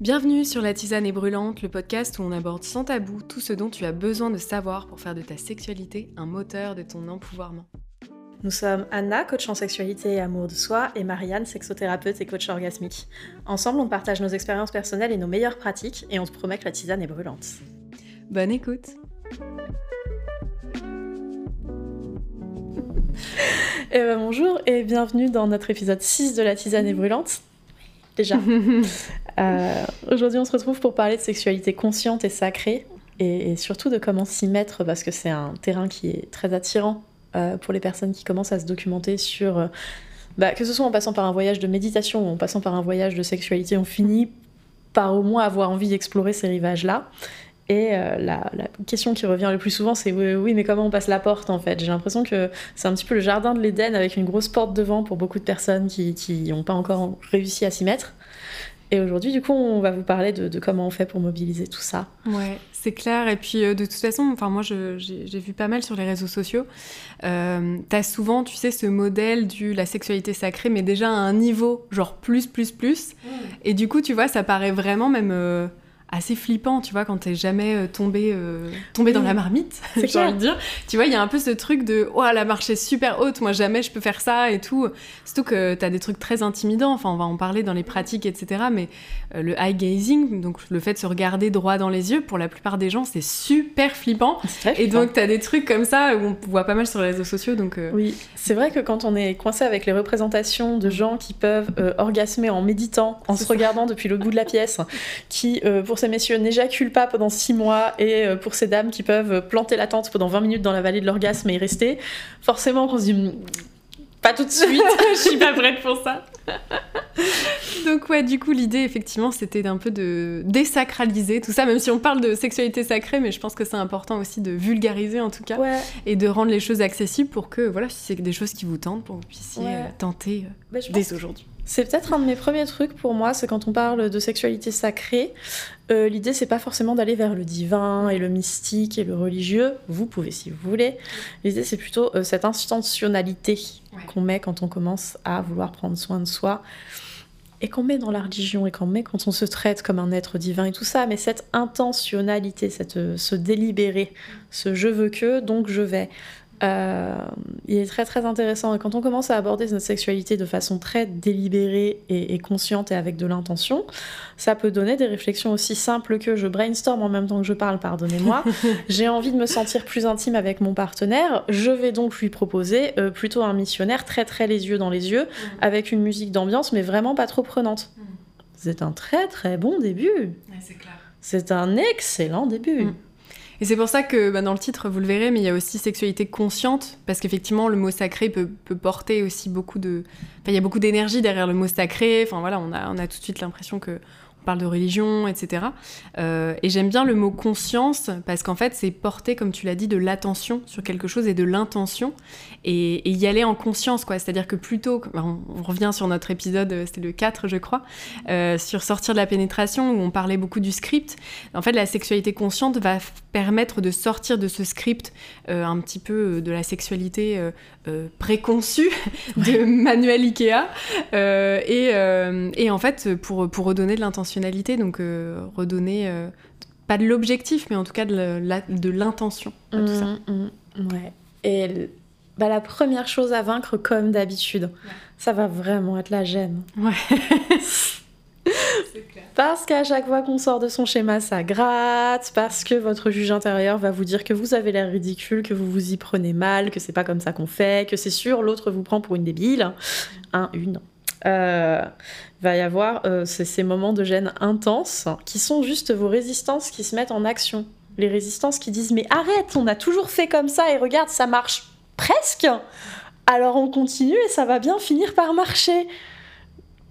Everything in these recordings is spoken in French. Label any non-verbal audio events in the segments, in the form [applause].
Bienvenue sur La Tisane est brûlante, le podcast où on aborde sans tabou tout ce dont tu as besoin de savoir pour faire de ta sexualité un moteur de ton empouvoirment. Nous sommes Anna, coach en sexualité et amour de soi, et Marianne, sexothérapeute et coach orgasmique. Ensemble, on partage nos expériences personnelles et nos meilleures pratiques, et on te promet que la tisane est brûlante. Bonne écoute Eh ben, bonjour et bienvenue dans notre épisode 6 de La tisane est brûlante. Déjà. [laughs] Euh, Aujourd'hui, on se retrouve pour parler de sexualité consciente et sacrée, et, surtout de comment s'y mettre, parce que c'est un terrain qui est très attirant euh, pour les personnes qui commencent à se documenter sur. euh, bah, que ce soit en passant par un voyage de méditation ou en passant par un voyage de sexualité, on finit par au moins avoir envie d'explorer ces rivages-là. Et la, la question qui revient le plus souvent, c'est oui, oui, mais comment on passe la porte en fait? J'ai l'impression que c'est un petit peu le jardin de l'Éden avec une grosse porte devant pour beaucoup de personnes qui n'ont pas encore réussi à s'y mettre. Et aujourd'hui, du coup, on va vous parler de, de comment on fait pour mobiliser tout ça. Ouais, c'est clair. Et puis, euh, de toute façon, enfin, moi, j'ai vu pas mal sur les réseaux sociaux. Euh, T'as souvent, tu sais, ce modèle du la sexualité sacrée, mais déjà à un niveau genre plus, plus, plus. Et du coup, tu vois, ça paraît vraiment même euh, assez flippant, tu vois, quand t'es jamais euh, tombé, euh, tombé dans Oui. la marmite, [laughs] j'ai envie de dire. Tu vois, il y a un peu ce truc de, oh, la marche est super haute, moi jamais je peux faire ça et tout. Surtout que t'as des trucs très intimidants, enfin, on va en parler dans les pratiques, etc. Mais euh, le high gazing, donc le fait de se regarder droit dans les yeux, pour la plupart des gens, c'est super flippant. Et donc, t'as des trucs comme ça où on voit pas mal sur les réseaux sociaux, donc. euh, Oui, c'est vrai que quand on est coincé avec les représentations de gens qui peuvent orgasmer en méditant, en se ça. regardant depuis le bout de la pièce, qui, pour ces messieurs, n'éjaculent pas pendant six mois, et euh, pour ces dames qui peuvent euh, planter la tente pendant 20 minutes dans la vallée de l'orgasme et y rester, forcément on se dit, Hmm, pas tout de suite. [laughs] je suis pas prête pour ça. [laughs] Donc ouais, du coup, l'idée, effectivement, c'était d'un peu de désacraliser tout ça, même si on parle de sexualité sacrée, mais je pense que c'est important aussi de vulgariser, en tout cas, Ouais, et de rendre les choses accessibles pour que, voilà, si c'est des choses qui vous tentent, pour que vous puissiez Ouais. euh, tenter bah, dès aujourd'hui. C'est peut-être un de mes premiers trucs pour moi, c'est quand on parle de sexualité sacrée, euh, l'idée c'est pas forcément d'aller vers le divin et le mystique et le religieux, vous pouvez si vous voulez. L'idée c'est plutôt euh, cette intentionnalité Ouais. qu'on met quand on commence à vouloir prendre soin de soi et qu'on met dans la religion et qu'on met quand on se traite comme un être divin et tout ça, mais cette intentionnalité, cette, euh, ce délibéré, ce je veux que, donc je vais. Euh, il est très très intéressant et quand on commence à aborder notre sexualité de façon très délibérée et, et consciente et avec de l'intention, ça peut donner des réflexions aussi simples que je brainstorm en même temps que je parle, pardonnez-moi. [laughs] J'ai envie de me sentir plus intime avec mon partenaire, je vais donc lui proposer euh, plutôt un missionnaire très très les yeux dans les yeux, avec une musique d'ambiance mais vraiment pas trop prenante. Mm. C'est un très très bon début. c'est clair. C'est un excellent début. Mm. Et c'est pour ça que bah, dans le titre, vous le verrez, mais il y a aussi sexualité consciente, parce qu'effectivement, le mot sacré peut, porter aussi beaucoup de... Enfin, il y a beaucoup d'énergie derrière le mot sacré, enfin voilà, on a, tout de suite l'impression que parle de religion, etc. Euh, et j'aime bien le mot conscience, parce qu'en fait, c'est porter, comme tu l'as dit, de l'attention sur quelque chose et de l'intention, et, et y aller en conscience, quoi. C'est-à-dire que plutôt, que- on, on revient sur notre épisode, euh, c'était le 4, je crois, euh, sur sortir de la pénétration, où on parlait beaucoup du script, en fait, la sexualité consciente va permettre de sortir de ce script euh, un petit peu de la sexualité préconçue [laughs] de Manuel Ikea et, et en fait pour, pour redonner de donc euh, redonner euh, pas de l'objectif, mais en tout cas de l'intention à tout ça. Mm, mm, ouais. Et bah, la première chose à vaincre, comme d'habitude, ça va vraiment être la gêne. Ouais. [laughs] Parce qu'à chaque fois qu'on sort de son schéma, ça gratte, parce que votre juge intérieur va vous dire que vous avez l'air ridicule, que vous vous y prenez mal, que c'est pas comme ça qu'on fait, que c'est sûr, l'autre vous prend pour une débile. Un, une. Euh, va y avoir euh, ces, moments de gêne intenses qui sont juste vos résistances qui se mettent en action. Les résistances qui disent Mais arrête, on a toujours fait comme ça et regarde, ça marche presque Alors on continue et ça va bien finir par marcher.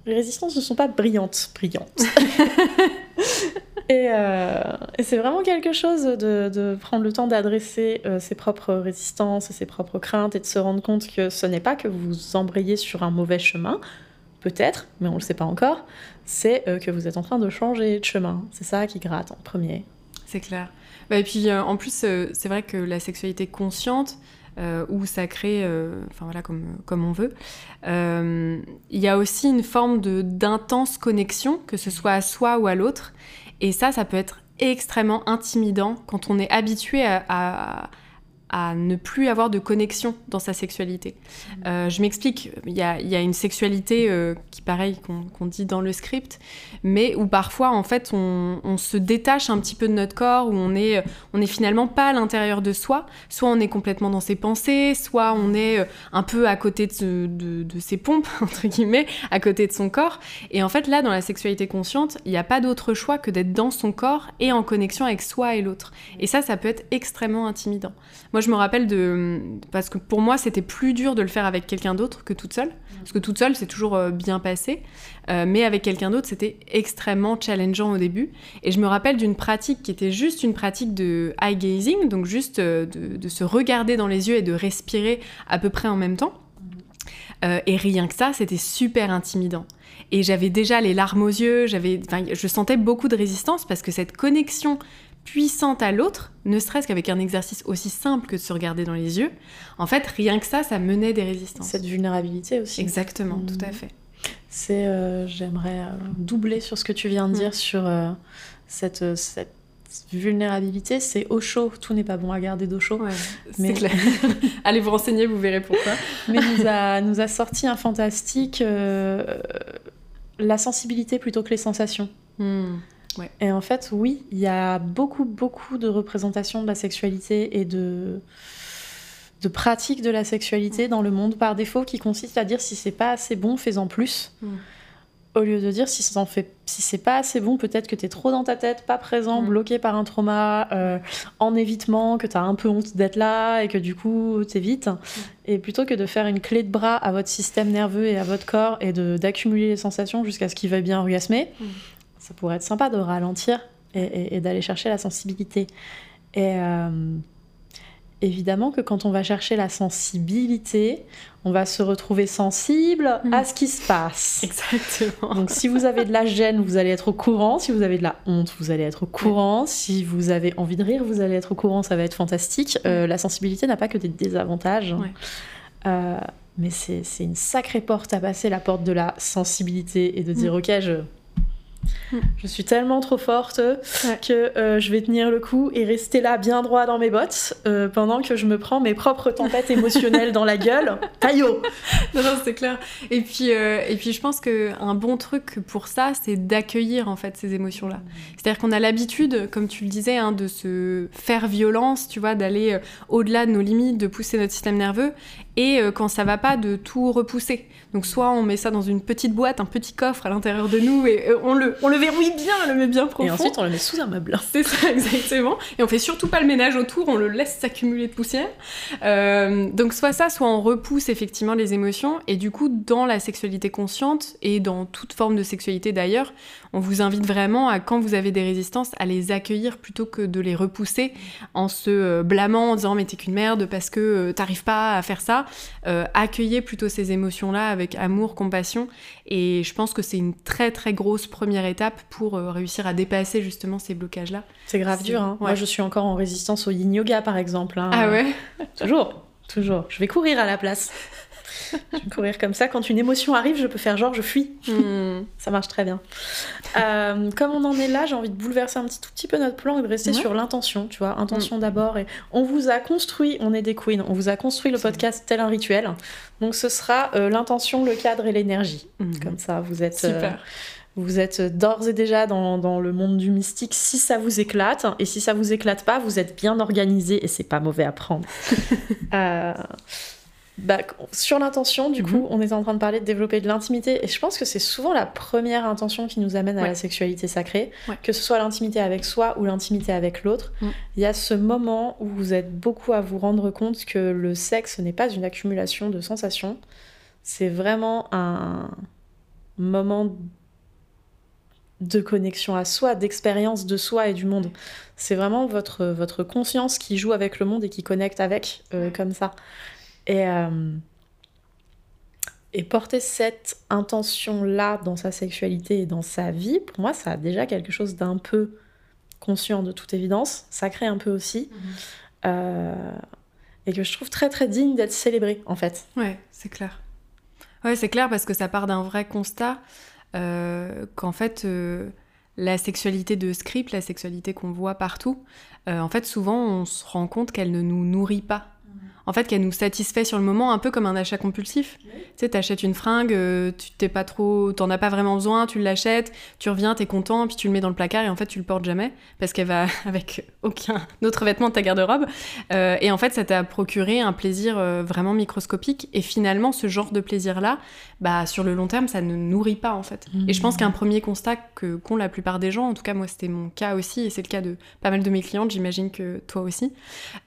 Les résistances ne sont pas brillantes, brillantes. [laughs] et euh, et c'est vraiment quelque chose de, de prendre le temps d'adresser euh, ses propres résistances et ses propres craintes et de se rendre compte que ce n'est pas que vous embrayez sur un mauvais chemin, peut-être, mais on ne le sait pas encore, c'est euh, que vous êtes en train de changer de chemin. C'est ça qui gratte en premier. C'est clair. Bah, et puis euh, en plus, euh, c'est vrai que la sexualité consciente, ou sacré, enfin voilà, comme, comme on veut. Il y a aussi une forme d'intense connexion, que ce soit à soi ou à l'autre. Et ça, ça peut être extrêmement intimidant quand on est habitué à ne plus avoir de connexion dans sa sexualité. Mm. Euh, je m'explique, il y a, une sexualité euh, qui, pareil, qu'on dit dans le script, mais où parfois, en fait, on, se détache un petit peu de notre corps, où on est, on est finalement pas à l'intérieur de soi. Soit on est complètement dans ses pensées, soit on est euh, un peu à côté de, de ses pompes, [laughs] entre guillemets, à côté de son corps. Et en fait, là, dans la sexualité consciente, il n'y a pas d'autre choix que d'être dans son corps et en connexion avec soi et l'autre. Et ça, ça peut être extrêmement intimidant. Moi, je me rappelle de. Parce que pour moi, c'était plus dur de le faire avec quelqu'un d'autre que toute seule. Parce que toute seule, c'est toujours euh, bien passé. Euh, mais avec quelqu'un d'autre, c'était extrêmement challengeant au début. Et je me rappelle d'une pratique qui était juste une pratique de eye gazing, donc juste euh, de, se regarder dans les yeux et de respirer à peu près en même temps. et rien que ça, c'était super intimidant. Et j'avais déjà les larmes aux yeux, j'avais, je sentais beaucoup de résistance parce que cette connexion puissante à l'autre, ne serait-ce qu'avec un exercice aussi simple que de se regarder dans les yeux, en fait, rien que ça, ça menait des résistances. Cette vulnérabilité aussi. Exactement, tout à mmh. fait. C'est, euh, j'aimerais euh, doubler sur ce que tu viens de mmh. dire sur euh, cette, cette vulnérabilité, c'est au chaud. Tout n'est pas bon à garder d'eau chaud. mais clair. [laughs] Allez vous renseigner, vous verrez pourquoi. [laughs] mais nous a, nous a sorti un fantastique la sensibilité plutôt que les sensations. Et en fait, oui, il y a beaucoup, beaucoup de représentations de la sexualité et de, de pratiques de la sexualité dans le monde par défaut qui consistent à dire si c'est pas assez bon, fais-en plus. Mm. Au lieu de dire si, fait, si c'est pas assez bon, peut-être que tu es trop dans ta tête, pas présent, mm. bloqué par un trauma, euh, en évitement, que tu as un peu honte d'être là et que du coup t'évites. Mm. Et plutôt que de faire une clé de bras à votre système nerveux et à votre corps et d'accumuler les sensations jusqu'à ce qu'il veuille bien orgasmer, ça pourrait être sympa de ralentir et, d'aller chercher la sensibilité. Et euh, évidemment que quand on va chercher la sensibilité, on va se retrouver sensible à mm. ce qui se passe. Exactement. Donc si vous avez de la gêne, vous allez être au courant. Si vous avez de la honte, vous allez être au courant. Si vous avez envie de rire, vous allez être au courant. Ça va être fantastique. Euh, la sensibilité n'a pas que des désavantages. Euh, mais c'est une sacrée porte à passer, la porte de la sensibilité et de dire, mm. ok, je Mm. [laughs] Je suis tellement trop forte que euh, je vais tenir le coup et rester là bien droit dans mes bottes euh, pendant que je me prends mes propres tempêtes [laughs] émotionnelles dans la gueule. Taillot Non, non, c'est clair. Et puis, euh, et puis je pense qu'un bon truc pour ça, c'est d'accueillir en fait ces émotions-là. C'est-à-dire qu'on a l'habitude, comme tu le disais, hein, de se faire violence, tu vois, d'aller au-delà de nos limites, de pousser notre système nerveux et quand ça va pas, de tout repousser. Donc soit on met ça dans une petite boîte, un petit coffre à l'intérieur de nous et on le on le verrouille bien, on le met bien profond. Et ensuite, on le met sous un meuble. [laughs] C'est ça, exactement. Et on fait surtout pas le ménage autour, on le laisse s'accumuler de poussière. Euh, donc, soit ça, soit on repousse effectivement les émotions. Et du coup, dans la sexualité consciente et dans toute forme de sexualité d'ailleurs, on vous invite vraiment à, quand vous avez des résistances, à les accueillir plutôt que de les repousser en se euh, blâmant, en disant mais t'es qu'une merde parce que euh, t'arrives pas à faire ça. Accueillez plutôt ces émotions-là avec amour, compassion. Et je pense que c'est une très très grosse première étape pour euh, réussir à dépasser justement ces blocages-là. C'est grave dur. Hein. Moi, je suis encore en résistance au yin yoga, par exemple. Hein. Ah ouais? Toujours, toujours. Je vais courir à la place. Je vais courir comme ça. Quand une émotion arrive, je peux faire genre je fuis. Hmm. [laughs] ça marche très bien. Euh, comme on en est là, j'ai envie de bouleverser un petit, tout petit peu notre plan et de rester sur l'intention, tu vois. Intention hmm. d'abord. Et on vous a construit, on est des queens, on vous a construit le podcast tel un rituel. Donc ce sera euh, l'intention, le cadre et l'énergie. Hmm. Comme ça, vous êtes. Super vous êtes d'ores et déjà dans, le monde du mystique si ça vous éclate. Et si ça vous éclate pas, vous êtes bien organisé et c'est pas mauvais à prendre. [laughs] Euh, bah, sur l'intention, du coup, mhm. on est en train de parler de développer de l'intimité. Et je pense que c'est souvent la première intention qui nous amène à la sexualité sacrée. Que ce soit l'intimité avec soi ou l'intimité avec l'autre. Mm. Il y a ce moment où vous êtes beaucoup à vous rendre compte que le sexe n'est pas une accumulation de sensations. C'est vraiment un moment de connexion à soi, d'expérience de soi et du monde. C'est vraiment votre, votre conscience qui joue avec le monde et qui connecte avec euh, comme ça. Et, euh, et porter cette intention-là dans sa sexualité et dans sa vie, pour moi, ça a déjà quelque chose d'un peu conscient de toute évidence. Ça crée un peu aussi. Mhm. Euh, et que je trouve très très digne d'être célébré en fait. Ouais, c'est clair. Ouais, c'est clair parce que ça part d'un vrai constat euh, qu'en fait, la sexualité de script, la sexualité qu'on voit partout, euh, en fait, souvent, on se rend compte qu'elle ne nous nourrit pas en fait, qu'elle nous satisfait sur le moment, un peu comme un achat compulsif. Tu sais, t'achètes une fringue, euh, tu t'es pas trop, t'en as pas vraiment besoin, tu l'achètes, tu reviens, t'es content, puis tu le mets dans le placard et en fait tu le portes jamais parce qu'elle va [laughs] avec aucun autre vêtement de ta garde-robe. Euh, et en fait, ça t'a procuré un plaisir euh, vraiment microscopique. Et finalement, ce genre de plaisir-là, bah sur le long terme, ça ne nourrit pas en fait. Et je pense qu'un premier constat que qu'ont la plupart des gens, en tout cas moi c'était mon cas aussi, et c'est le cas de pas mal de mes clientes, j'imagine que toi aussi,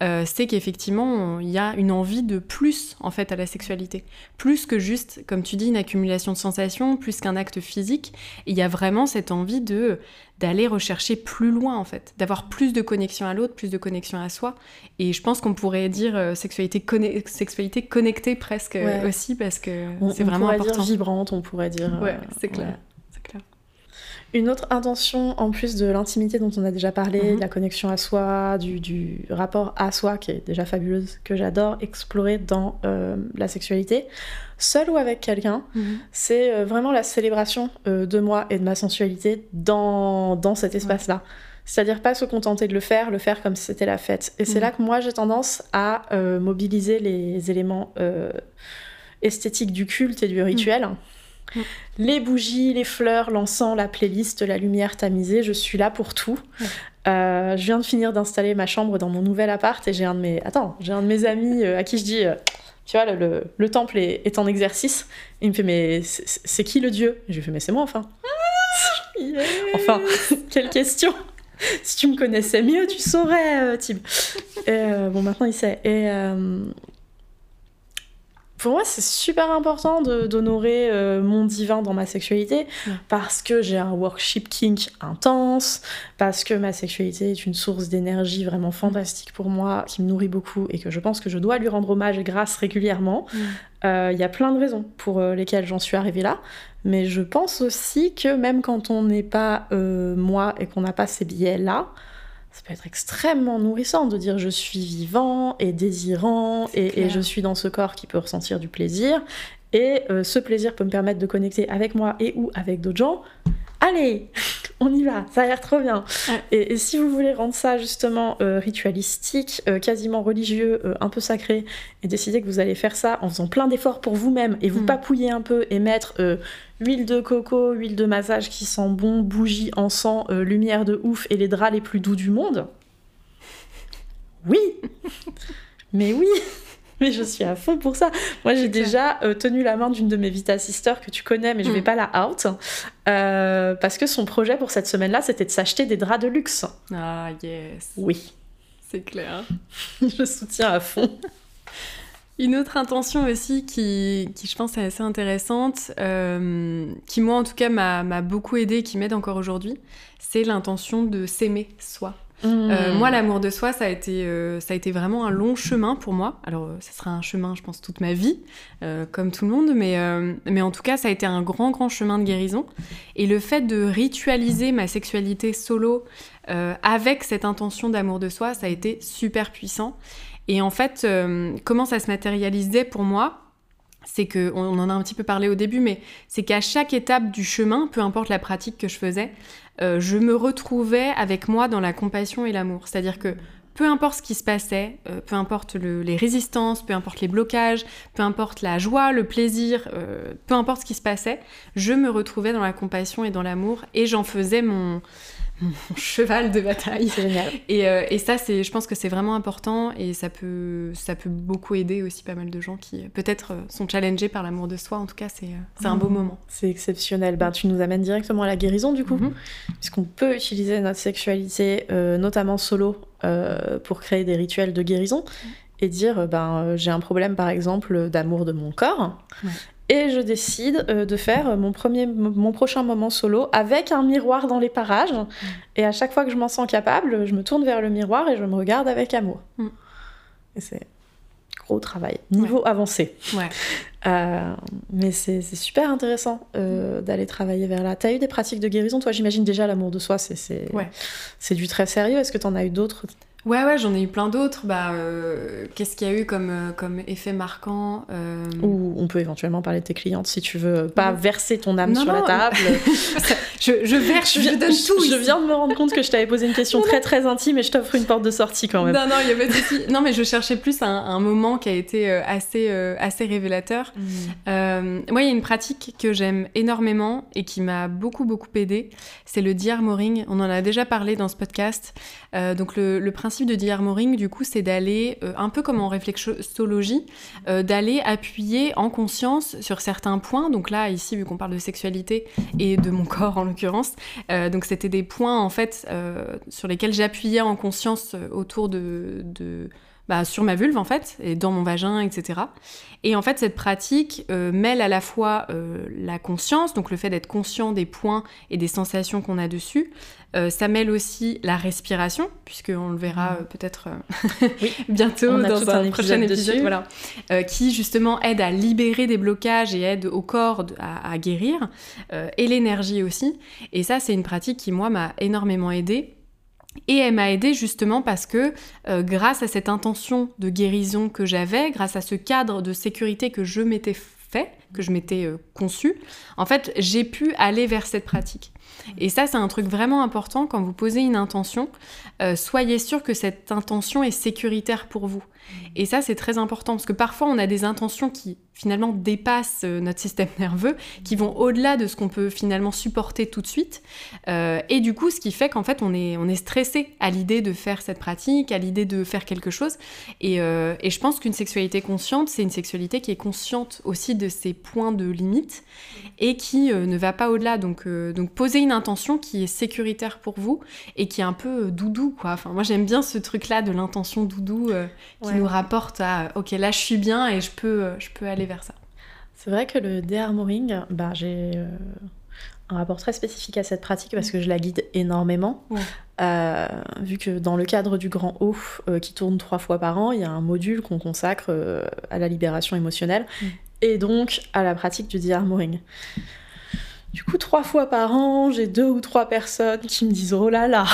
c'est qu'effectivement il y a une envie de plus en fait à la sexualité. Plus que juste, comme tu dis, une accumulation de sensations, plus qu'un acte physique. Il y a vraiment cette envie de d'aller rechercher plus loin en fait, d'avoir plus de connexion à l'autre, plus de connexion à soi. Et je pense qu'on pourrait dire euh, sexualité, sexualité connectée presque aussi parce que c'est vraiment important. On pourrait dire vibrante, on pourrait dire. Ouais, euh, c'est clair. Une autre intention, en plus de l'intimité dont on a déjà parlé, mhm. de la connexion à soi, du, rapport à soi, qui est déjà fabuleuse, que j'adore explorer dans euh, la sexualité, seul ou avec quelqu'un, mhm. c'est euh, vraiment la célébration euh, de moi et de ma sensualité dans, dans cet espace-là. C'est-à-dire pas se contenter de le faire, le faire comme si c'était la fête. Et c'est mhm. là que moi j'ai tendance à mobiliser les éléments esthétiques du culte et du rituel. Les bougies, les fleurs, l'encens, la playlist, la lumière tamisée, je suis là pour tout. Euh, je viens de finir d'installer ma chambre dans mon nouvel appart et j'ai un de mes... Attends, j'ai un de mes amis euh, à qui je dis... Euh, tu vois, le, temple est, en exercice. il me fait, mais c'est qui le dieu? Je lui fais, mais c'est moi, enfin. Enfin, [laughs] quelle question Si tu me connaissais mieux, tu saurais, Tim. Et bon, maintenant, il sait. Et pour moi, c'est super important d'honorer euh, mon divin dans ma sexualité parce que j'ai un worship kink intense, parce que ma sexualité est une source d'énergie vraiment fantastique pour moi, qui me nourrit beaucoup et que je pense que je dois lui rendre hommage et grâce régulièrement. Euh, il y a plein de raisons pour euh, lesquelles j'en suis arrivée là, mais je pense aussi que même quand on n'est pas moi et qu'on n'a pas ces biais-là, ça peut être extrêmement nourrissant de dire je suis vivant et désirant et, je suis dans ce corps qui peut ressentir du plaisir. Et euh, ce plaisir peut me permettre de connecter avec moi et ou avec d'autres gens allez, [laughs] on y va, ça a l'air trop bien. Et, si vous voulez rendre ça justement euh, ritualistique, euh, quasiment religieux, euh, un peu sacré, et décider que vous allez faire ça en faisant plein d'efforts pour vous-même, et vous mm. papouiller un peu, et mettre huile de coco, huile de massage qui sent bon, bougie, encens, lumière de ouf, et les draps les plus doux du monde, oui Mais oui mais je suis à fond pour ça. Moi, j'ai déjà euh, tenu la main d'une de mes Vita Sisters que tu connais, mais je vais mm. pas la out. Euh, parce que son projet pour cette semaine-là, c'était de s'acheter des draps de luxe. Ah, yes. Oui. C'est clair. [laughs] je soutiens à fond. Une autre intention aussi qui, qui je pense est assez intéressante, euh, qui moi en tout cas m'a beaucoup aidé, qui m'aide encore aujourd'hui, c'est l'intention de s'aimer soi. Euh, mmh. moi, l'amour de soi, ça a, été, euh, ça a été vraiment un long chemin pour moi. Alors, euh, ça sera un chemin, je pense, toute ma vie, comme tout le monde, mais, mais en tout cas, ça a été un grand, grand chemin de guérison. Et le fait de ritualiser ma sexualité solo avec cette intention d'amour de soi, ça a été super puissant. Et en fait, comment ça se matérialisait pour moi c'est que, on en a un petit peu parlé au début, mais c'est qu'à chaque étape du chemin, peu importe la pratique que je faisais, euh, je me retrouvais avec moi dans la compassion et l'amour. C'est-à-dire que peu importe ce qui se passait, euh, peu importe les résistances, peu importe les blocages, peu importe la joie, le plaisir, euh, peu importe ce qui se passait, je me retrouvais dans la compassion et dans l'amour et j'en faisais mon, mon cheval de bataille. C'est génial. Et, euh, et ça, c'est, je pense que c'est vraiment important et ça peut, ça peut beaucoup aider aussi pas mal de gens qui peut-être euh, sont challengés par l'amour de soi. En tout cas, c'est, euh, c'est un beau mmh. moment. C'est exceptionnel. Ben, tu nous amènes directement à la guérison du coup, mmh. puisqu'on peut utiliser notre sexualité, notamment solo, pour créer des rituels de guérison. Et dire, ben, j'ai un problème par exemple d'amour de mon corps. Et je décide euh, de faire mon, premier, mon prochain moment solo avec un miroir dans les parages. Mm. Et à chaque fois que je m'en sens capable, je me tourne vers le miroir et je me regarde avec amour. Mm. Et c'est gros travail, niveau avancé. Ouais. Euh, mais c'est super intéressant euh, d'aller travailler vers là. Tu as eu des pratiques de guérison Toi, j'imagine déjà l'amour de soi, c'est ouais. du très sérieux. Est-ce que tu en as eu d'autres? Ouais, ouais, j'en ai eu plein d'autres. Bah, qu'est-ce qu'il y a eu comme, comme effet marquant Ou on peut éventuellement parler de tes clientes si tu veux pas verser ton âme sur la table. [laughs] je, je verse, je, donne tout. Je viens de me rendre compte que je t'avais posé une question très très intime et je t'offre une porte de sortie quand même. Non, non, il y avait Non, mais je cherchais plus un, un moment qui a été assez, assez révélateur. Mmh. moi, il y a une pratique que j'aime énormément et qui m'a beaucoup, beaucoup aidé. C'est le de-armoring. On en a déjà parlé dans ce podcast. Euh, donc, le, principe de de-armoring, du coup, c'est d'aller, euh, un peu comme en réflexologie, euh, d'aller appuyer en conscience sur certains points. Donc là, ici, vu qu'on parle de sexualité et de mon [laughs] corps en l'occurrence, donc c'était des points, en fait, sur lesquels j'appuyais en conscience autour de bah, sur ma vulve en fait, et dans mon vagin, etc. Et en fait, cette pratique euh, mêle à la fois euh, la conscience, donc le fait d'être conscient des points et des sensations qu'on a dessus. Euh, ça mêle aussi la respiration, puisqu'on le verra peut-être [laughs] [laughs] bientôt dans un, prochain épisode, voilà, qui justement aide à libérer des blocages et aide au corps à, à guérir, et l'énergie aussi. Et ça, c'est une pratique qui, moi, m'a énormément aidée et elle m'a aidée justement parce que euh, grâce à cette intention de guérison que j'avais, grâce à ce cadre de sécurité que je m'étais fait, que je m'étais euh, conçu, en fait, j'ai pu aller vers cette pratique. Et ça, c'est un truc vraiment important quand vous posez une intention. Euh, soyez sûr que cette intention est sécuritaire pour vous. Et ça, c'est très important parce que parfois, on a des intentions qui finalement dépassent euh, notre système [laughs] nerveux, qui vont au-delà de ce qu'on peut finalement supporter tout de suite. Euh, et du coup, ce qui fait qu'en fait, on est, on est stressé à l'idée de faire cette pratique, à l'idée de faire quelque chose. Et, et je pense qu'une sexualité consciente, c'est une sexualité qui est consciente aussi de ses points de limite et qui ne va pas au-delà. Donc, donc, poser une intention qui est sécuritaire pour vous et qui est un peu doudou, quoi. Enfin, moi, j'aime bien ce truc-là de l'intention doudou qui nous rapporte à ok là je suis bien et je peux, euh, je peux aller vers ça. C'est vrai que le de bah, j'ai euh, un rapport très spécifique à cette pratique parce que je la guide énormément. Euh, vu que dans le cadre du Grand O, qui tourne trois fois par an, il y a un module qu'on consacre à la libération émotionnelle mm. et donc à la pratique du de du coup, trois fois par an, j'ai deux ou trois personnes qui me disent Oh là là,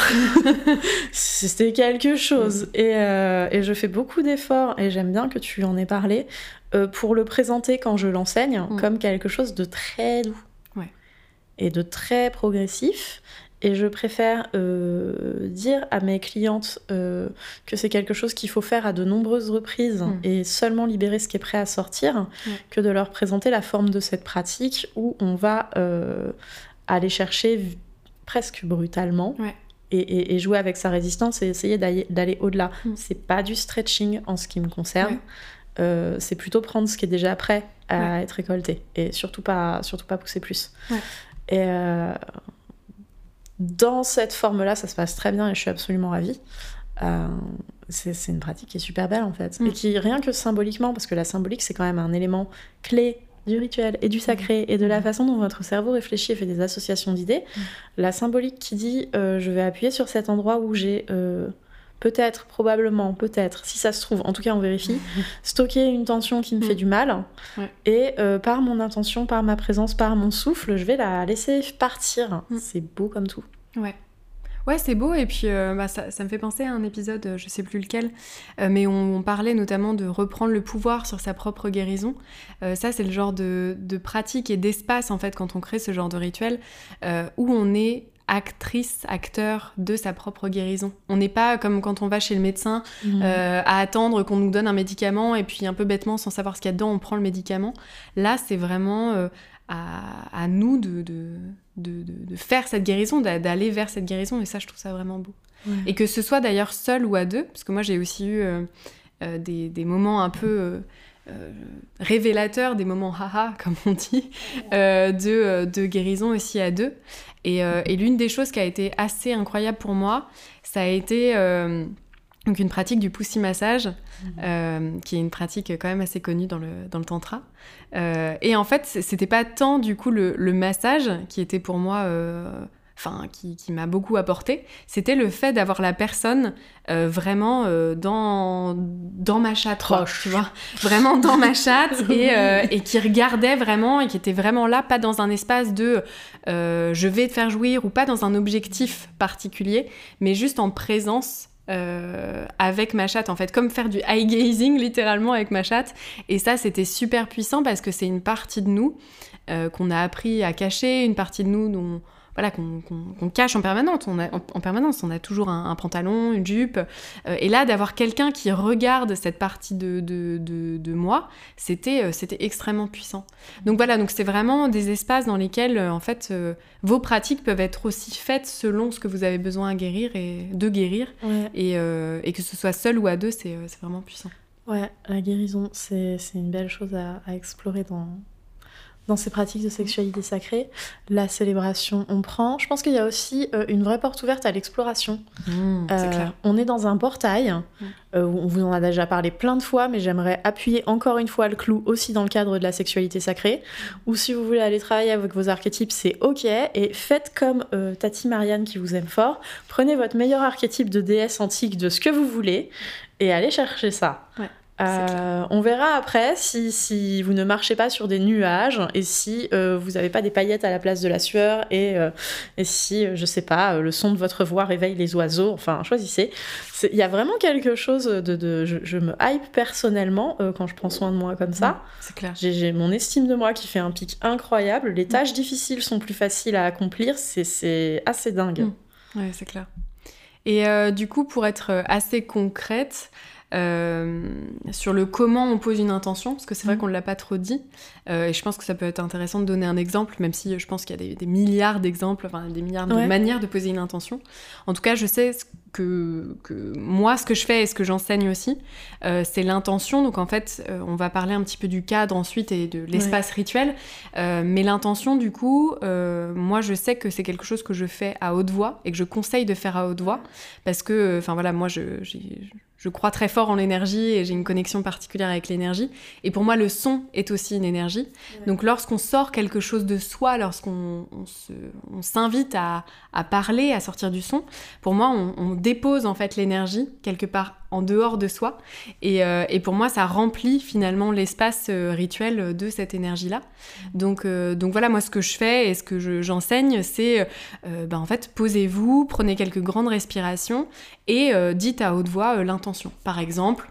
[laughs] c'était quelque chose. Mm. Euh, et, je fais beaucoup d'efforts, et j'aime bien que tu en aies parlé, euh, pour le présenter quand je l'enseigne mm. comme quelque chose de très doux et de très progressif. Et je préfère euh, dire à mes clientes euh, que c'est quelque chose qu'il faut faire à de nombreuses reprises mm. et seulement libérer ce qui est prêt à sortir, que de leur présenter la forme de cette pratique où on va aller chercher presque brutalement. Et, jouer avec sa résistance et essayer d'aller au-delà. Mm. C'est pas du stretching en ce qui me concerne. C'est plutôt prendre ce qui est déjà prêt à être récolté et surtout pas, surtout pas pousser plus. Et dans cette forme-là, ça se passe très bien et je suis absolument ravie. Euh, c'est une pratique qui est super belle en fait. Et mm. qui, rien que symboliquement, parce que la symbolique c'est quand même un élément clé du rituel et du sacré et de la mm. façon dont votre cerveau réfléchit et fait des associations d'idées, mm. la symbolique qui dit euh, je vais appuyer sur cet endroit où j'ai euh, peut-être, probablement, peut-être, si ça se trouve, en tout cas on vérifie, [laughs] stocker une tension qui me fait du mal. Et par mon intention, par ma présence, par mon souffle, je vais la laisser partir. C'est beau comme tout. Ouais. Ouais, c'est beau. Et puis, euh, bah, ça, me fait penser à un épisode, euh, je sais plus lequel, euh, mais on, parlait notamment de reprendre le pouvoir sur sa propre guérison. ça, c'est le genre de, pratique et d'espace, en fait, quand on crée ce genre de rituel, où on est actrice, acteur de sa propre guérison. On n'est pas comme quand on va chez le médecin mmh. à attendre qu'on nous donne un médicament et puis un peu bêtement, sans savoir ce qu'il y a dedans, on prend le médicament. Là, c'est vraiment à, nous de, de, faire cette guérison, d'aller vers cette guérison, et ça, je trouve ça vraiment beau. Et que ce soit d'ailleurs seul ou à deux, parce que moi, j'ai aussi eu euh, euh, des, moments un peu euh, révélateurs, des moments haha, [laughs] comme on dit, de, de, guérison aussi à deux. Et, et l'une des choses qui a été assez incroyable pour moi, ça a été donc une pratique du pussy massage, mhm. euh, qui est une pratique quand même assez connue dans le, dans le tantra. Euh, et en fait, c'était pas tant du coup le, massage qui était pour moi, euh, enfin qui, qui m'a beaucoup apporté, c'était le fait d'avoir la personne vraiment dans, dans ma chatte, tu vois, vraiment dans ma chatte [laughs] et, et, qui regardait vraiment et qui était vraiment là, pas dans un espace de je vais te faire jouir ou pas dans un objectif particulier, mais juste en présence avec ma chatte, en fait, comme faire du eye gazing littéralement avec ma chatte. Et ça, c'était super puissant parce que c'est une partie de nous qu'on a appris à cacher, une partie de nous dont voilà, qu'on cache en permanence. On a, en, permanence, on a toujours un, pantalon, une jupe. Euh, et là, d'avoir quelqu'un qui regarde cette partie de, de, de, moi, c'était euh, c'était extrêmement puissant. Donc voilà, donc c'est vraiment des espaces dans lesquels, euh, en fait, vos pratiques peuvent être aussi faites selon ce que vous avez besoin à guérir et de guérir. Et, et, que ce soit seul ou à deux, c'est vraiment puissant. Ouais, la guérison, c'est une belle chose à, à explorer dans, dans ces pratiques de sexualité sacrée, la célébration, on prend. Je pense qu'il y a aussi euh, une vraie porte ouverte à l'exploration. Mmh, euh, on est dans un portail, mmh. euh, on vous en a déjà parlé plein de fois, mais j'aimerais appuyer encore une fois le clou aussi dans le cadre de la sexualité sacrée, ou si vous voulez aller travailler avec vos archétypes, c'est ok, et faites comme Tati Marianne qui vous aime fort, prenez votre meilleur archétype de déesse antique de ce que vous voulez, et allez chercher ça. Euh, on verra après si, si, vous ne marchez pas sur des nuages et si euh, vous n'avez pas des paillettes à la place de la sueur et, euh, et si, je sais pas, le son de votre voix réveille les oiseaux. Enfin, choisissez. Il y a vraiment quelque chose de. de je, me hype personnellement quand je prends soin de moi comme ça. c'est clair. J'ai mon estime de moi qui fait un pic incroyable. Les tâches difficiles sont plus faciles à accomplir. C'est assez dingue. Mm. Ouais, c'est clair. Et du coup, pour être assez concrète, sur le comment on pose une intention, parce que c'est vrai mhm. qu'on ne l'a pas trop dit. Euh, et je pense que ça peut être intéressant de donner un exemple, même si je pense qu'il y a des, milliards d'exemples, enfin des milliards de manières de poser une intention. En tout cas, je sais que, que moi, ce que je fais et ce que j'enseigne aussi, euh, c'est l'intention. Donc en fait, on va parler un petit peu du cadre ensuite et de l'espace rituel. mais l'intention, du coup, moi, je sais que c'est quelque chose que je fais à haute voix et que je conseille de faire à haute voix, parce que, enfin voilà, moi, je, je crois très fort en l'énergie et j'ai une connexion particulière avec l'énergie. Et pour moi, le son est aussi une énergie. Donc lorsqu'on sort quelque chose de soi, lorsqu'on s'invite à, parler, à sortir du son, pour moi, on, dépose en fait l'énergie quelque part en dehors de soi. Et, euh, pour moi, ça remplit finalement l'espace euh, rituel de cette énergie-là. Donc, euh, donc voilà, moi, ce que je fais et ce que j'enseigne, c'est ben, en fait, posez-vous, prenez quelques grandes respirations et dites à haute voix l'intention par exemple,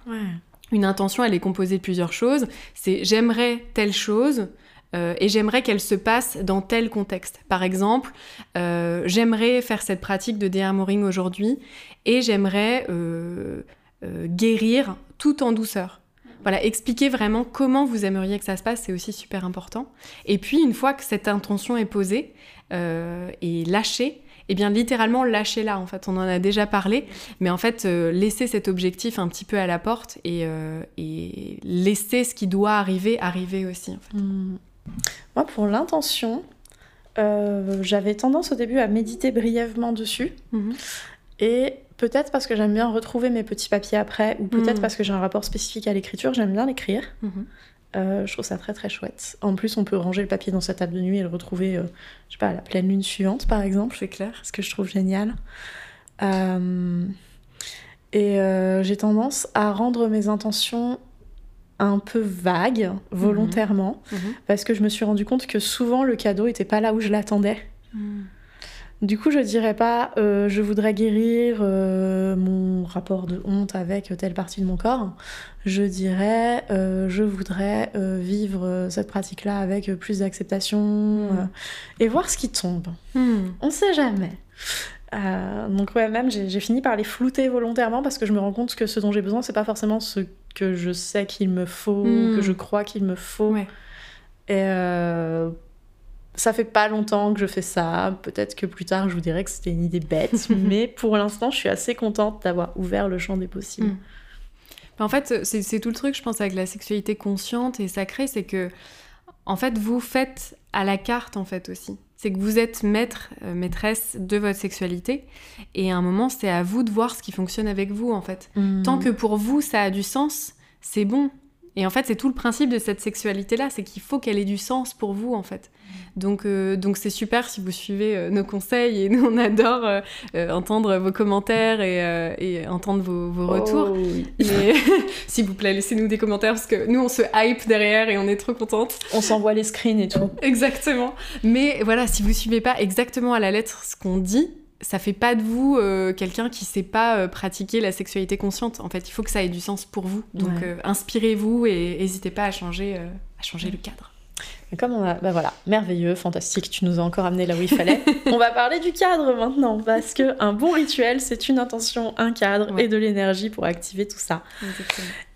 une intention, elle est composée de plusieurs choses. C'est j'aimerais telle chose. Euh, et j'aimerais qu'elle se passe dans tel contexte. Par exemple, euh, j'aimerais faire cette pratique de déarmoring aujourd'hui et j'aimerais euh, guérir tout en douceur. Voilà, expliquer vraiment comment vous aimeriez que ça se passe, c'est aussi super important. Et puis, une fois que cette intention est posée et lâchée, et eh bien littéralement lâcher là en fait. On en a déjà parlé, mais en fait euh, laisser cet objectif un petit peu à la porte et, euh, laisser ce qui doit arriver arriver aussi. Hmm. Moi pour l'intention, euh, j'avais tendance au début à méditer brièvement dessus. Mhm. Et peut-être parce que j'aime bien retrouver mes petits papiers après, ou peut-être mhm. parce que j'ai un rapport spécifique à l'écriture, j'aime bien l'écrire. Mhm. Euh, je trouve ça très très chouette. En plus, on peut ranger le papier dans sa table de nuit et le retrouver, euh, je sais pas, à la pleine lune suivante, par exemple. C'est clair. Ce que je trouve génial. Euh, et j'ai tendance à rendre mes intentions un peu vagues, volontairement, mhm. Mhm. parce que je me suis rendu compte que souvent le cadeau était pas là où je l'attendais. Du coup, je dirais pas euh, je voudrais guérir euh, mon rapport de honte avec telle partie de mon corps. Je dirais euh, je voudrais vivre cette pratique-là avec plus d'acceptation hmm. et voir ce qui tombe. Hmm. On sait jamais. donc ouais, même j'ai fini par les flouter volontairement parce que je me rends compte que ce dont j'ai besoin, c'est pas forcément ce que je sais qu'il me faut, que hmm. je crois qu'il me faut. Et ça fait pas longtemps que je fais ça. Peut-être que plus tard, je vous dirais que c'était une idée bête. [laughs] mais pour l'instant, je suis assez contente d'avoir ouvert le champ des possibles. Mm. En fait, c'est tout le truc, je pense, avec la sexualité consciente et sacrée, c'est que, en fait, vous faites à la carte, en fait, aussi. C'est que vous êtes maître, euh, maîtresse de votre sexualité. Et à un moment, c'est à vous de voir ce qui fonctionne avec vous, en fait. Mm. Tant que pour vous, ça a du sens, c'est bon. Et en fait, c'est tout le principe de cette sexualité-là, c'est qu'il faut qu'elle ait du sens pour vous, en fait. Donc, euh, donc c'est super si vous suivez euh, nos conseils et [laughs] nous, on adore euh, entendre vos commentaires et, entendre vos, retours. Oh, [laughs] s'il vous plaît, laissez-nous des commentaires parce que nous, on se hype derrière et on est trop contente. On s'envoie les screens et tout. Exactement. Mais voilà, si vous suivez pas exactement à la lettre ce qu'on dit, ça fait pas de vous euh, quelqu'un qui sait pas euh, pratiquer la sexualité consciente. En fait, il faut que ça ait du sens pour vous. Donc, Ouais. euh, inspirez-vous et n'hésitez pas à changer, à changer le cadre. Comme on a, bah voilà, merveilleux, fantastique, tu nous as encore amené là où il fallait. [laughs] on va parler du cadre maintenant, parce que un bon rituel, c'est une intention, un cadre Ouais. et de l'énergie pour activer tout ça.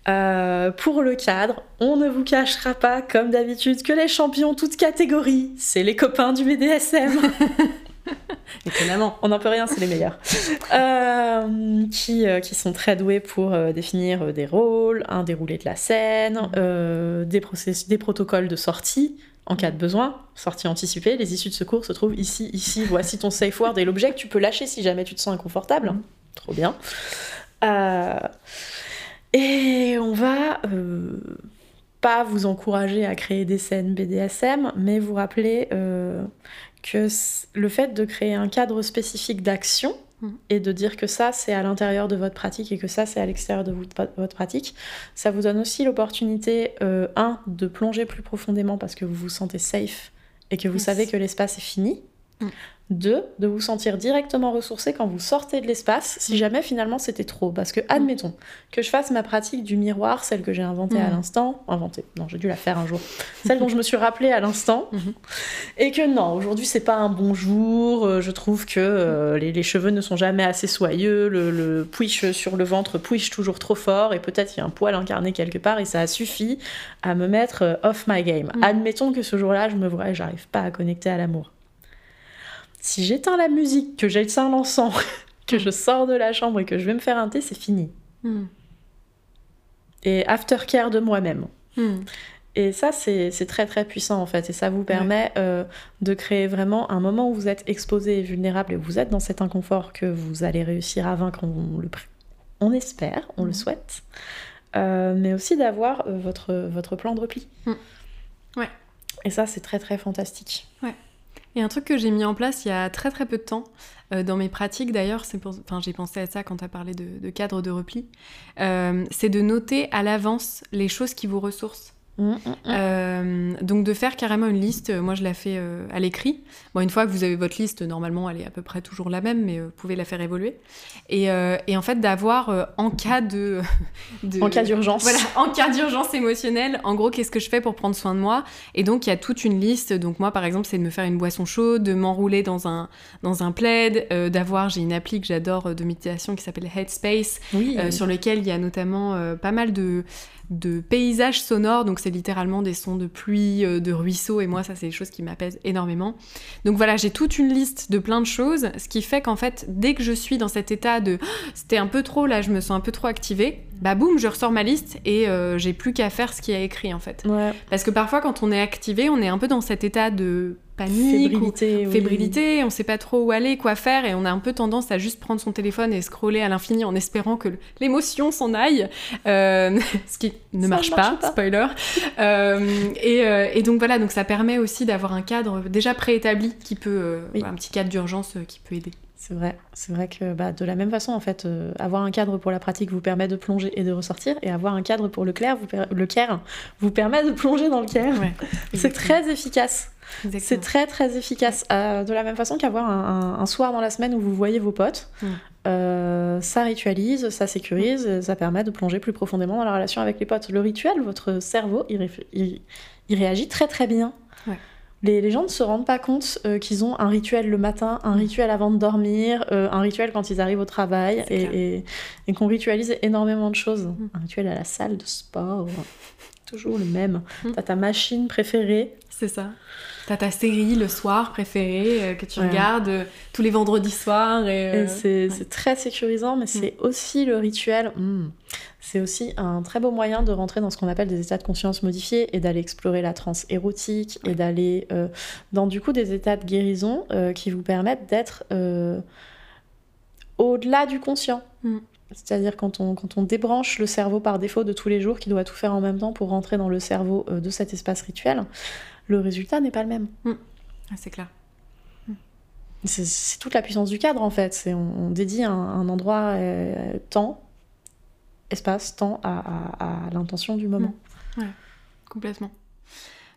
Euh, pour le cadre, on ne vous cachera pas, comme d'habitude, que les champions toutes catégories, c'est les copains du BDSM. [laughs] [laughs] Étonnamment. On n'en peut rien, c'est les meilleurs. [laughs] Euh, qui, euh, qui sont très doués pour euh, définir des rôles, un déroulé de la scène, euh, des, process- des protocoles de sortie en cas de besoin, sortie anticipée. Les issues de secours se trouvent ici, ici. Voici ton safe word et l'objet que tu peux lâcher si jamais tu te sens inconfortable. Mhm. Trop bien. Et on va pas vous encourager à créer des scènes BDSM, mais vous rappeler que le fait de créer un cadre spécifique d'action Mhm. et de dire que ça c'est à l'intérieur de votre pratique et que ça c'est à l'extérieur de votre pratique, ça vous donne aussi l'opportunité, euh, un, de plonger plus profondément parce que vous vous sentez safe et que vous savez que l'espace est fini. Mhm. Deux, de vous sentir directement ressourcé quand vous sortez de l'espace, si jamais finalement c'était trop. Parce que, admettons, que je fasse ma pratique du miroir, celle que j'ai inventée à Mhm. l'instant, inventée, non, j'ai dû la faire un jour, celle dont je me suis rappelée à l'instant, Mhm. et que non, aujourd'hui c'est pas un bon jour, euh, je trouve que euh, les, les cheveux ne sont jamais assez soyeux, le, le puiche sur le ventre puiche toujours trop fort, et peut-être il y a un poil incarné quelque part, et ça a suffi à me mettre euh, off my game. Admettons que ce jour-là, je me vois et j'arrive pas à connecter à l'amour. Si j'éteins la musique, que j'éteins l'encens, [laughs] que je sors de la chambre et que je vais me faire un thé, c'est fini. Hmm. Et aftercare de moi-même. Hmm. Et ça, c'est très très puissant en fait. Et ça vous permet euh, de créer vraiment un moment où vous êtes exposé et vulnérable et où vous êtes dans cet inconfort que vous allez réussir à vaincre. On, le, on espère, on le Mhm. souhaite. Euh, mais aussi d'avoir euh, votre, votre plan de repli. Ouais. Et ça, c'est très très fantastique. Et un truc que j'ai mis en place il y a très très peu de temps, euh, dans mes pratiques d'ailleurs, enfin, j'ai pensé à ça quand tu as parlé de, de cadre de repli, euh, c'est de noter à l'avance les choses qui vous ressourcent. Mhm, mhm. Euh, donc de faire carrément une liste, moi je la fais euh, à l'écrit. Bon, une fois que vous avez votre liste, normalement elle est à peu près toujours la même, mais euh, vous pouvez la faire évoluer. Et, euh, et en fait d'avoir euh, en cas de, [laughs] de- En cas d'urgence. Voilà, en cas d'urgence émotionnelle, en gros, qu'est-ce que je fais pour prendre soin de moi? Et donc, il y a toute une liste. Donc, moi, par exemple, c'est de me faire une boisson chaude, de m'enrouler dans un, dans un plaid, euh, d'avoir, j'ai une appli que j'adore euh, de méditation qui s'appelle Headspace, Oui. euh, sur lequel il y a notamment euh, pas mal de, de paysages sonores. Donc, c'est littéralement des sons de pluie, euh, de ruisseaux. Et moi, ça, c'est des choses qui m'apaisent énormément. Donc, voilà, j'ai toute une liste de plein de choses. Ce qui fait qu'en fait, dès que je suis dans cet état de Oh, c'était un peu trop, là, je me sens un peu trop activée, bah boum, je ressors ma liste et euh, j'ai plus qu'à faire ce qui a écrit en fait. Ouais. Parce que parfois, quand on est activé, on est un peu dans cet état de panique ou Fébrilité. oui. fébrilité, on sait pas trop où aller, quoi faire, et on a un peu tendance à juste prendre son téléphone et scroller à l'infini en espérant que l'émotion s'en aille, euh, [laughs] ce qui ne Ça marche, pas, pas. spoiler. Euh, et, euh, et donc voilà, donc ça permet aussi d'avoir un cadre déjà préétabli qui peut, Oui. un petit cadre d'urgence qui peut aider. C'est vrai, c'est vrai que bah, de la même façon, en fait, euh, avoir un cadre pour la pratique vous permet de plonger et de ressortir, et avoir un cadre pour le clair, vous per- le care, vous permet de plonger dans le care. [laughs] C'est très efficace. C'est très très efficace. Euh, de la même façon qu'avoir un, un- un soir dans la semaine où vous voyez vos potes, euh, ça ritualise, ça sécurise, ça permet de plonger plus profondément dans la relation avec les potes. Le rituel, votre cerveau, il, réf- il- il réagit très très bien. Ouais. Les, les gens ne se rendent pas compte euh, qu'ils ont un rituel le matin, un Mm. rituel avant de dormir, euh, un rituel quand ils arrivent au travail, et qu'on ritualise énormément de choses. Mm. Un rituel à la salle de sport, [laughs] toujours le même. Mm. T'as ta machine préférée, C'est ça. T'as ta série le soir préférée euh, que tu Ouais. regardes euh, tous les vendredis soirs. Et, Et euh, c'est ouais. très sécurisant, mais c'est aussi le rituel. hmm, C'est aussi un très beau moyen de rentrer dans ce qu'on appelle des états de conscience modifiés et d'aller explorer la transe érotique et d'aller dans du coup des états de guérison qui vous permettent d'être au-delà du conscient. Mm. C'est-à-dire quand on, quand on débranche le cerveau par défaut de tous les jours, qui doit tout faire en même temps pour rentrer dans le cerveau de cet espace rituel, le résultat n'est pas le même. Ah, c'est clair. C'est- C'est toute la puissance du cadre en fait. C'est on, on dédie un, un endroit, euh, temps, espace, temps à, à- à l'intention du moment. Complètement.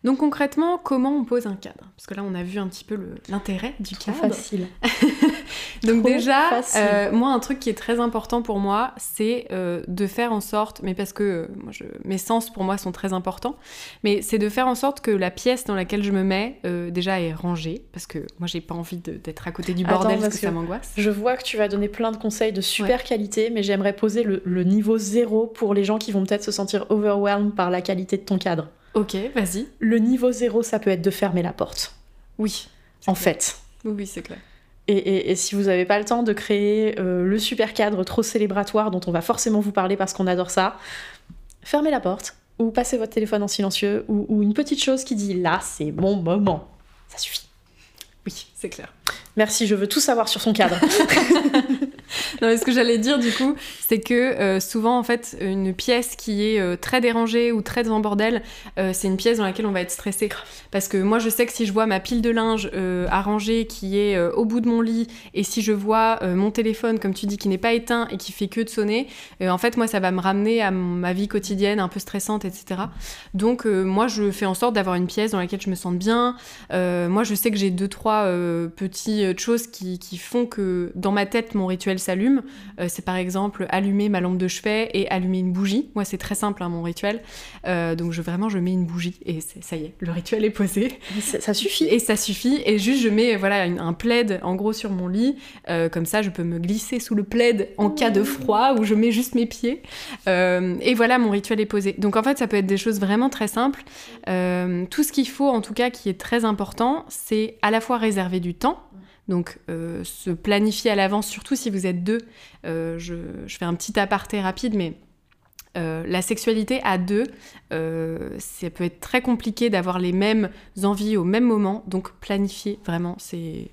Donc concrètement, comment on pose un cadre? Parce que là, on a vu un petit peu l'intérêt du Trop cadre. facile. [laughs] Donc Trop déjà, facile. euh, moi, un truc qui est très important pour moi, c'est euh, de faire en sorte, mais parce que euh, moi, je- mes sens pour moi sont très importants, mais c'est de faire en sorte que la pièce dans laquelle je me mets déjà est rangée, parce que moi, j'ai pas envie d'être à côté du bordel parce parce que, ça m'angoisse. Je vois que tu vas donner plein de conseils de super qualité, mais j'aimerais poser le, le niveau zéro pour les gens qui vont peut-être se sentir overwhelmed par la qualité de ton cadre. Ok, vas-y. Le niveau zéro, ça peut être de fermer la porte, Oui. en fait. Oui, oui, c'est clair. Et, et- et si vous n'avez pas le temps de créer euh, le super cadre trop célébratoire dont on va forcément vous parler parce qu'on adore ça, fermez la porte ou passez votre téléphone en silencieux ou, ou une petite chose qui dit là, c'est mon moment. Ça suffit. Oui, c'est clair. Merci, je veux tout savoir sur son cadre. [laughs] Non, mais ce que j'allais dire du coup, c'est que euh, souvent en fait, une pièce qui est euh, très dérangée ou très en bordel, euh, c'est une pièce dans laquelle on va être stressé. Parce que moi, je sais que si je vois ma pile de linge arrangée qui est au bout de mon lit, et si je vois mon téléphone, comme tu dis, qui n'est pas éteint et qui fait que de sonner, en fait, moi, ça va me ramener à ma vie quotidienne un peu stressante, etc. Donc, moi, je fais en sorte d'avoir une pièce dans laquelle je me sente bien. Moi, je sais que j'ai deux, trois petites choses qui, qui font que dans ma tête, mon rituel s'allume. Euh, c'est par exemple allumer ma lampe de chevet et allumer une bougie. Moi, c'est très simple, hein, mon rituel. Euh, donc, je, vraiment, je mets une bougie et ça y est, le rituel est posé. ça ça suffit. Et ça suffit. Et juste, je mets voilà une- un plaid en gros sur mon lit. Euh, comme ça, je peux me glisser sous le plaid en cas de froid où je mets juste mes pieds. Et voilà, mon rituel est posé. Donc en fait, ça peut être des choses vraiment très simples. Tout ce qu'il faut, en tout cas, qui est très important, c'est à la fois réserver du temps. Donc, euh, se planifier à l'avance, surtout si vous êtes deux. Euh, je, fais un petit aparté rapide, mais euh, la sexualité à deux, ça peut être très compliqué d'avoir les mêmes envies au même moment. Donc, planifier, vraiment, c'est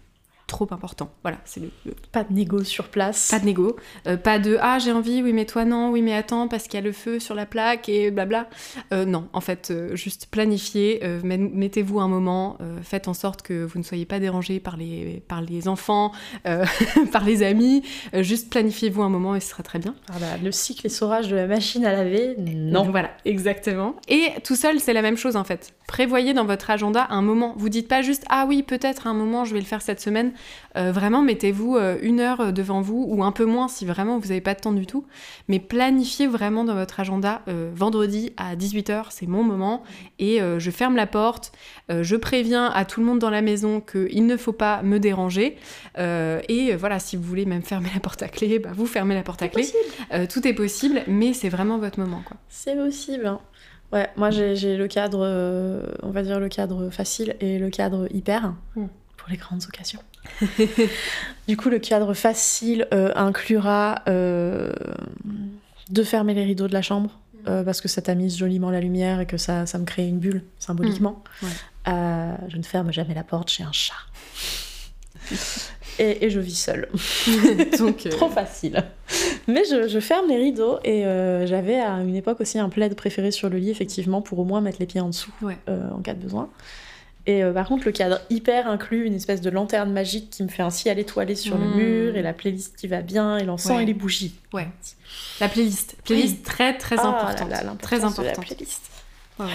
trop important. Voilà, c'est le, le- Pas de négo sur place. pas de négo, Euh, pas de ah j'ai envie, oui mais toi non, oui mais attends parce qu'il y a le feu sur la plaque et blabla. Euh, non, en fait, euh, juste planifiez, euh, met- mettez-vous un moment, faites en sorte que vous ne soyez pas dérangés par les, par les enfants, [laughs] par les amis, juste planifiez-vous un moment et ce sera très bien. Ah bah, le cycle essorage de la machine à laver, non. Voilà, exactement. Et tout seul, c'est la même chose en fait. Prévoyez dans votre agenda un moment. Vous dites pas juste ah oui, peut-être un moment, je vais le faire cette semaine. Euh, vraiment, mettez-vous euh, une heure devant vous ou un peu moins si vraiment vous n'avez pas de temps du tout. Mais planifiez vraiment dans votre agenda euh, vendredi à 18h, c'est mon moment. Et euh, je ferme la porte. euh, je préviens à tout le monde dans la maison qu'il ne faut pas me déranger. Euh, et euh, voilà, si vous voulez même fermer la porte à clé, bah, vous fermez la porte à clé. possible. Euh, tout est possible, mais c'est vraiment votre moment quoi. C'est possible. hein. Ouais, moi j'ai le cadre, euh, on va dire le cadre facile et le cadre hyper Mm. pour les grandes occasions. [laughs] du coup, le cadre facile euh, inclura euh, de fermer les rideaux de la chambre euh, parce que ça tamise joliment la lumière et que ça, ça me crée une bulle symboliquement. Mm. Ouais. Je ne ferme jamais la porte, j'ai un chat. [laughs] Et, et je vis seule. [laughs] Donc, euh, Trop facile. Mais je, je ferme les rideaux et euh, j'avais à une époque aussi un plaid préféré sur le lit, effectivement, pour au moins mettre les pieds en dessous Ouais. euh, en cas de besoin. Et euh, par contre, le cadre hyper inclut une espèce de lanterne magique qui me fait un ciel étoilé sur le Mm. mur et la playlist qui va bien et l'encens Ouais. et les bougies. Ouais. La playlist. Playlist Oui. très très Ah importante. là très de la importante. playlist. Ouais, ouais.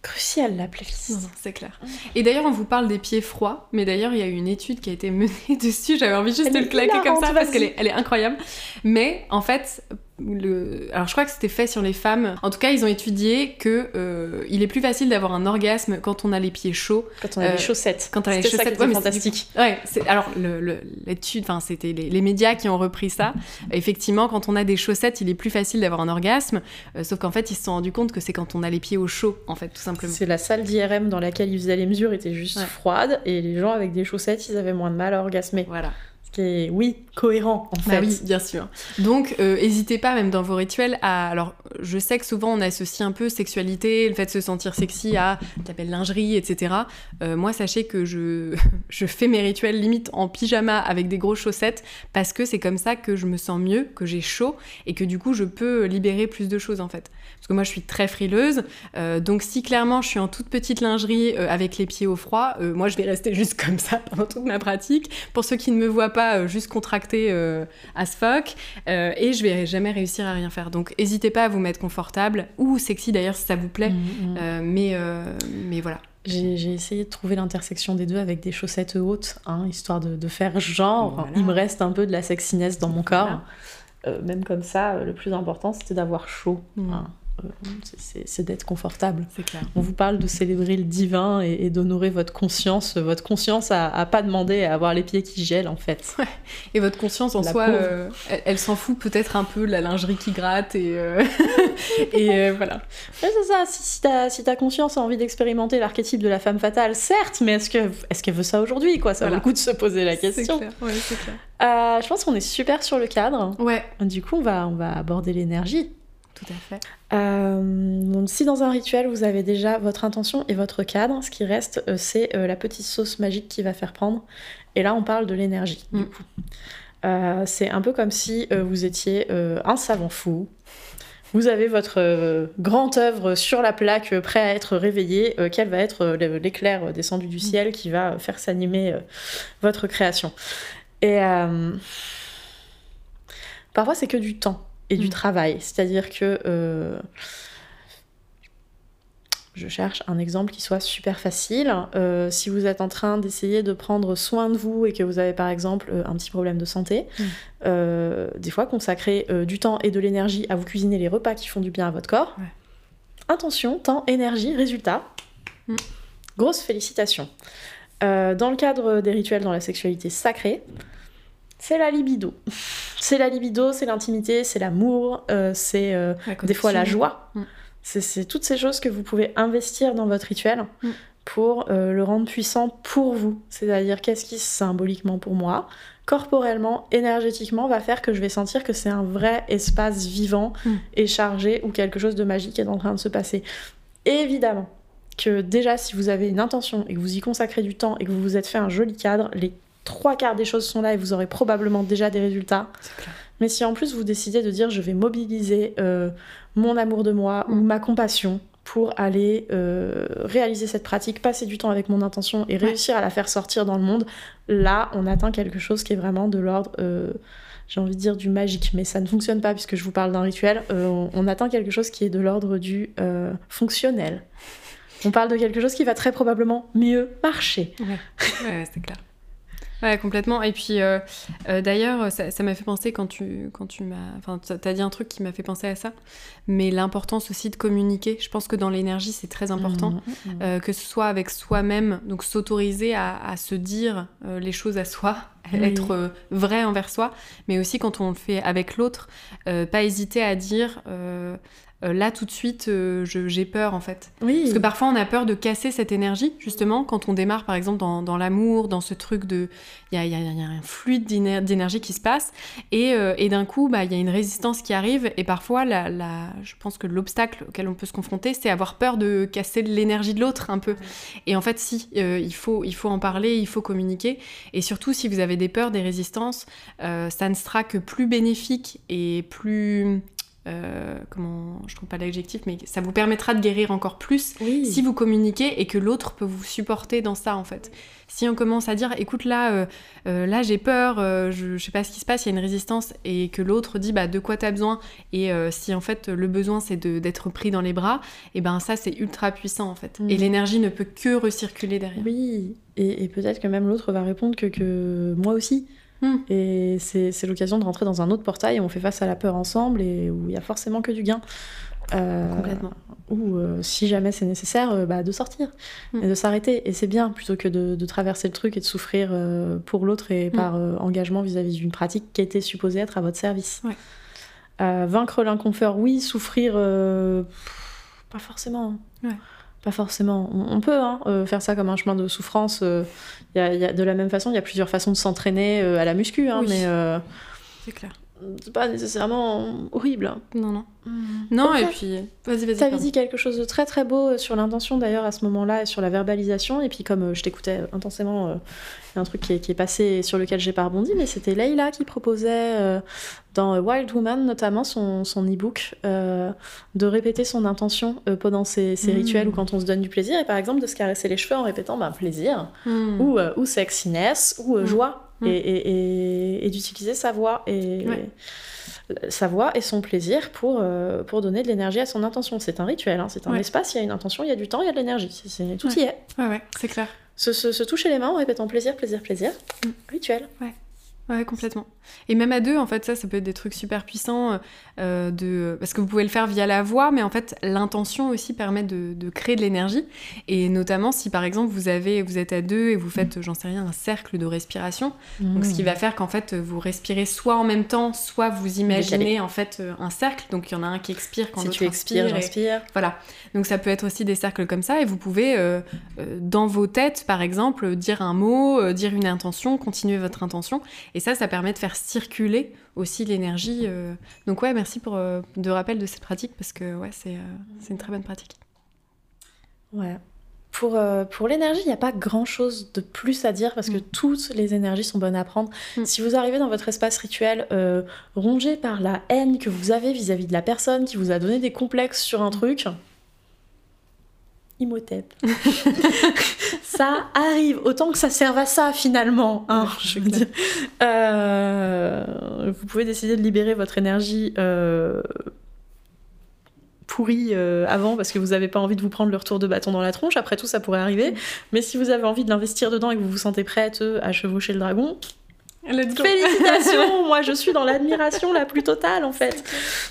Crucial la playlist. C'est clair. Et d'ailleurs, on vous parle des pieds froids, mais d'ailleurs, il y a eu une étude qui a été [laughs] menée dessus. J'avais envie juste Elle de le claquer comme ça parce qu'elle vas-y. est, elle est incroyable. Mais en fait, le... alors je crois que c'était fait sur les femmes. En tout cas, ils ont étudié que euh, il est plus facile d'avoir un orgasme quand on a les pieds chauds. Quand on a Euh, les chaussettes. quand on a les ça qui chaussettes, était ouais, mais fantastique. Ouais, alors le- le- l'étude, enfin c'était les, les médias qui ont repris ça. Effectivement, quand on a des chaussettes, il est plus facile d'avoir un orgasme. euh, sauf qu'en fait, ils se sont rendus compte que c'est quand on a les pieds au chaud, en fait, tout simplement. C'est la salle d'IRM dans laquelle ils faisaient les mesures était juste Ouais. froide et les gens avec des chaussettes, ils avaient moins de mal à orgasmer. Voilà. Qui est, oui, cohérent en Bah fait. oui, bien sûr. Donc, euh, n'hésitez pas, même dans vos rituels, à. Alors, je sais que souvent on associe un peu sexualité, le fait de se sentir sexy à la belle lingerie, etc. Euh, moi, sachez que je, [laughs] je fais mes rituels limite en pyjama avec des grosses chaussettes parce que c'est comme ça que je me sens mieux, que j'ai chaud et que du coup je peux libérer plus de choses en fait. Parce que moi, je suis très frileuse. euh, donc, si clairement je suis en toute petite lingerie euh, avec les pieds au froid, euh, moi je vais rester [laughs] juste comme ça pendant toute ma pratique. Pour ceux qui ne me voient pas, juste contracter euh, as fuck et je vais jamais réussir à rien faire. Donc n'hésitez pas à vous mettre confortable ou sexy d'ailleurs si ça vous plaît. Mm, mm. mais, mais voilà. J'ai essayé de trouver l'intersection des deux avec des chaussettes hautes, hein, histoire de, de, faire genre, Voilà. il me reste un peu de la sexiness dans mon corps. Euh, même comme ça, le plus important, c'était d'avoir chaud. Mm. hein. Euh, c'est- d'être confortable. Clair. On vous parle de célébrer le divin et, et d'honorer votre conscience. Votre conscience a pas demandé à avoir les pieds qui gèlent, en fait. Et votre conscience en La soi, euh, elle, elle s'en fout peut-être un peu de la lingerie qui gratte et, euh, [laughs] et euh, voilà. Ouais, c'est ça. Si, si ta, si ta conscience a envie d'expérimenter l'archétype de la femme fatale, certes, mais est-ce que est-ce qu'elle veut ça aujourd'hui quoi? Ça vaut Voilà. le coup de se poser la question. clair. Ouais, c'est clair. Je pense qu'on est super sur le cadre. Ouais, Du coup, on va, on va aborder l'énergie. Tout à fait. Euh, donc, si dans un rituel vous avez déjà votre intention et votre cadre, ce qui reste, euh, c'est euh, la petite sauce magique qui va faire prendre. Et là, on parle de l'énergie. du Mm. coup. Euh, c'est un peu comme si euh, vous étiez euh, un savant fou. Vous avez votre grande œuvre sur la plaque, prêt à être réveillé. euh, quel va être l'éclair descendu du ciel qui va faire s'animer votre création Et parfois, c'est que du temps et du Mm. travail. C'est-à-dire que euh, je cherche un exemple qui soit super facile. Euh, si vous êtes en train d'essayer de prendre soin de vous et que vous avez par exemple euh, un petit problème de santé, Mm. des fois consacrer du temps et de l'énergie à vous cuisiner les repas qui font du bien à votre corps. Ouais. Intention, temps, énergie, résultat. Mm. Grosse félicitations. Euh, dans le cadre des rituels dans la sexualité sacrée, c'est la libido. C'est la libido, c'est l'intimité, c'est l'amour, euh, c'est euh, des fois la joie. Mm. C'est- C'est toutes ces choses que vous pouvez investir dans votre rituel Mm. pour euh, le rendre puissant pour vous. C'est-à-dire qu'est-ce qui symboliquement pour moi, corporellement, énergétiquement, va faire que je vais sentir que c'est un vrai espace vivant Mm. et chargé où quelque chose de magique est en train de se passer. Évidemment que déjà si vous avez une intention et que vous y consacrez du temps et que vous vous êtes fait un joli cadre, les trois quarts des choses sont là et vous aurez probablement déjà des résultats. Clair. Mais si en plus vous décidez de dire je vais mobiliser euh, mon amour de moi ou Mm. ma compassion pour aller euh, réaliser cette pratique, passer du temps avec mon intention et réussir à la faire sortir dans le monde, là on atteint quelque chose qui est vraiment de l'ordre, euh, j'ai envie de dire du magique, mais ça ne fonctionne pas puisque je vous parle d'un rituel, on, on atteint quelque chose qui est de l'ordre du fonctionnel. On parle de quelque chose qui va très probablement mieux marcher. Ouais, ouais, c'est clair. Ouais, complètement. Et puis, euh, euh, d'ailleurs, ça m'a fait penser quand tu, quand tu m'as... Enfin, t'as- dit un truc qui m'a fait penser à ça. Mais l'importance aussi de communiquer. Je pense que dans l'énergie, c'est très important. Mhm. Euh, que ce soit avec soi-même, donc s'autoriser à, à se dire les choses à soi, [laughs] Oui. être vrai envers soi, mais aussi quand on le fait avec l'autre, pas hésiter à dire euh, là tout de suite euh, j'ai peur en fait. Oui. Parce que parfois on a peur de casser cette énergie, justement, quand on démarre par exemple dans, dans l'amour, dans ce truc de. Il y a, y a- y a un fluide d'éner- d'énergie qui se passe, et, euh, et d'un coup, bah, il y a une résistance qui arrive, et parfois, la, la- je pense que l'obstacle auquel on peut se confronter, c'est avoir peur de casser l'énergie de l'autre un peu. Et en fait, si, il, faut, il faut en parler, il faut communiquer, et surtout, si vous avez des peurs, des résistances, ça ne sera que plus bénéfique et plus. Euh, comment je trouve pas l'adjectif mais ça vous permettra de guérir encore plus Oui. si vous communiquez et que l'autre peut vous supporter dans ça en fait. Si on commence à dire écoute là euh, euh, là j'ai peur, je, je sais pas ce qui se passe, il y a une résistance et que l'autre dit bah de quoi t'as besoin et si en fait le besoin c'est de- d'être pris dans les bras, et ben ça c'est ultra puissant en fait. Mm. Et l'énergie ne peut que recirculer derrière. Oui, et, et peut-être que même l'autre va répondre que, que moi aussi. Hmm. Et c'est l'occasion de rentrer dans un autre portail où on fait face à la peur ensemble et où il y a forcément que du gain. Euh, Complètement. Ou euh, si jamais c'est nécessaire, euh, bah, de sortir Hmm. et de s'arrêter. Et c'est bien plutôt que de, de traverser le truc et de souffrir pour l'autre et Hmm. par engagement vis-à-vis d'une pratique qui était supposée être à votre service. Ouais. Vaincre l'inconfort, oui. Souffrir, pff, pas forcément. Ouais. Pas forcément. On, on peut hein, euh, faire ça comme un chemin de souffrance. euh, y a- y a- de la même façon, il y a plusieurs façons de s'entraîner euh, à la muscu, hein, Oui. mais euh, C'est clair. c'est pas nécessairement horrible. hein. Non non. Non Ok. et puis vas-y vas-y. T'avais dit quelque chose de très très beau sur l'intention d'ailleurs à ce moment-là et sur la verbalisation. Et puis comme je t'écoutais intensément, il y a un truc qui est, qui est passé et sur lequel j'ai pas rebondi, mais c'était Leïla qui proposait dans Wild Woman notamment son, son e-book euh, de répéter son intention euh, pendant ses, ses Mm. rituels ou quand on se donne du plaisir et par exemple de se caresser les cheveux en répétant bah, plaisir Hmm. ou, euh, ou sexiness ou Mm. joie. et, et, et, et d'utiliser sa voix et Ouais. sa voix et son plaisir pour, euh, pour donner de l'énergie à son intention. C'est un rituel, hein, c'est un Ouais. espace, il y a une intention, il y a du temps, il y a de l'énergie. Tout Ouais. y est. Ouais, ouais, c'est clair. Se, se- se toucher les mains en répétant plaisir, plaisir, plaisir. Mm. Rituel. Ouais, complètement. Et même à deux, en fait, ça, ça peut être des trucs super puissants euh, de... parce que vous pouvez le faire via la voix, mais en fait, l'intention aussi permet de, de créer de l'énergie. Et notamment, si par exemple vous avez, vous êtes à deux et vous faites, j'en sais rien, un cercle de respiration, donc ce qui va faire qu'en fait vous respirez soit en même temps, soit vous imaginez en fait euh, un cercle. Donc il y en a un qui expire quand Si l'autre tu expires, et- j'inspire. Voilà. Donc ça peut être aussi des cercles comme ça et vous pouvez euh, dans vos têtes par exemple dire un mot, dire une intention, continuer votre intention et ça ça permet de faire circuler aussi l'énergie. euh. Donc ouais, merci pour euh, de rappel de cette pratique parce que ouais, c'est euh, une très bonne pratique. Ouais. Pour, pour l'énergie, il n'y a pas grand chose de plus à dire parce que Mm. toutes les énergies sont bonnes à prendre. Mm. Si vous arrivez dans votre espace rituel euh, rongé par la haine que vous avez vis-à-vis de la personne qui vous a donné des complexes sur un truc, Imhotep. [laughs] ça arrive, autant que ça serve à ça finalement. hein, [laughs] je veux dire. Euh, vous pouvez décider de libérer votre énergie euh, pourrie euh, avant parce que vous n'avez pas envie de vous prendre le retour de bâton dans la tronche. Après tout, ça pourrait arriver. Mais si vous avez envie de l'investir dedans et que vous vous sentez prête à chevaucher le dragon. Félicitations [laughs] Moi, je suis dans l'admiration la plus totale, en fait.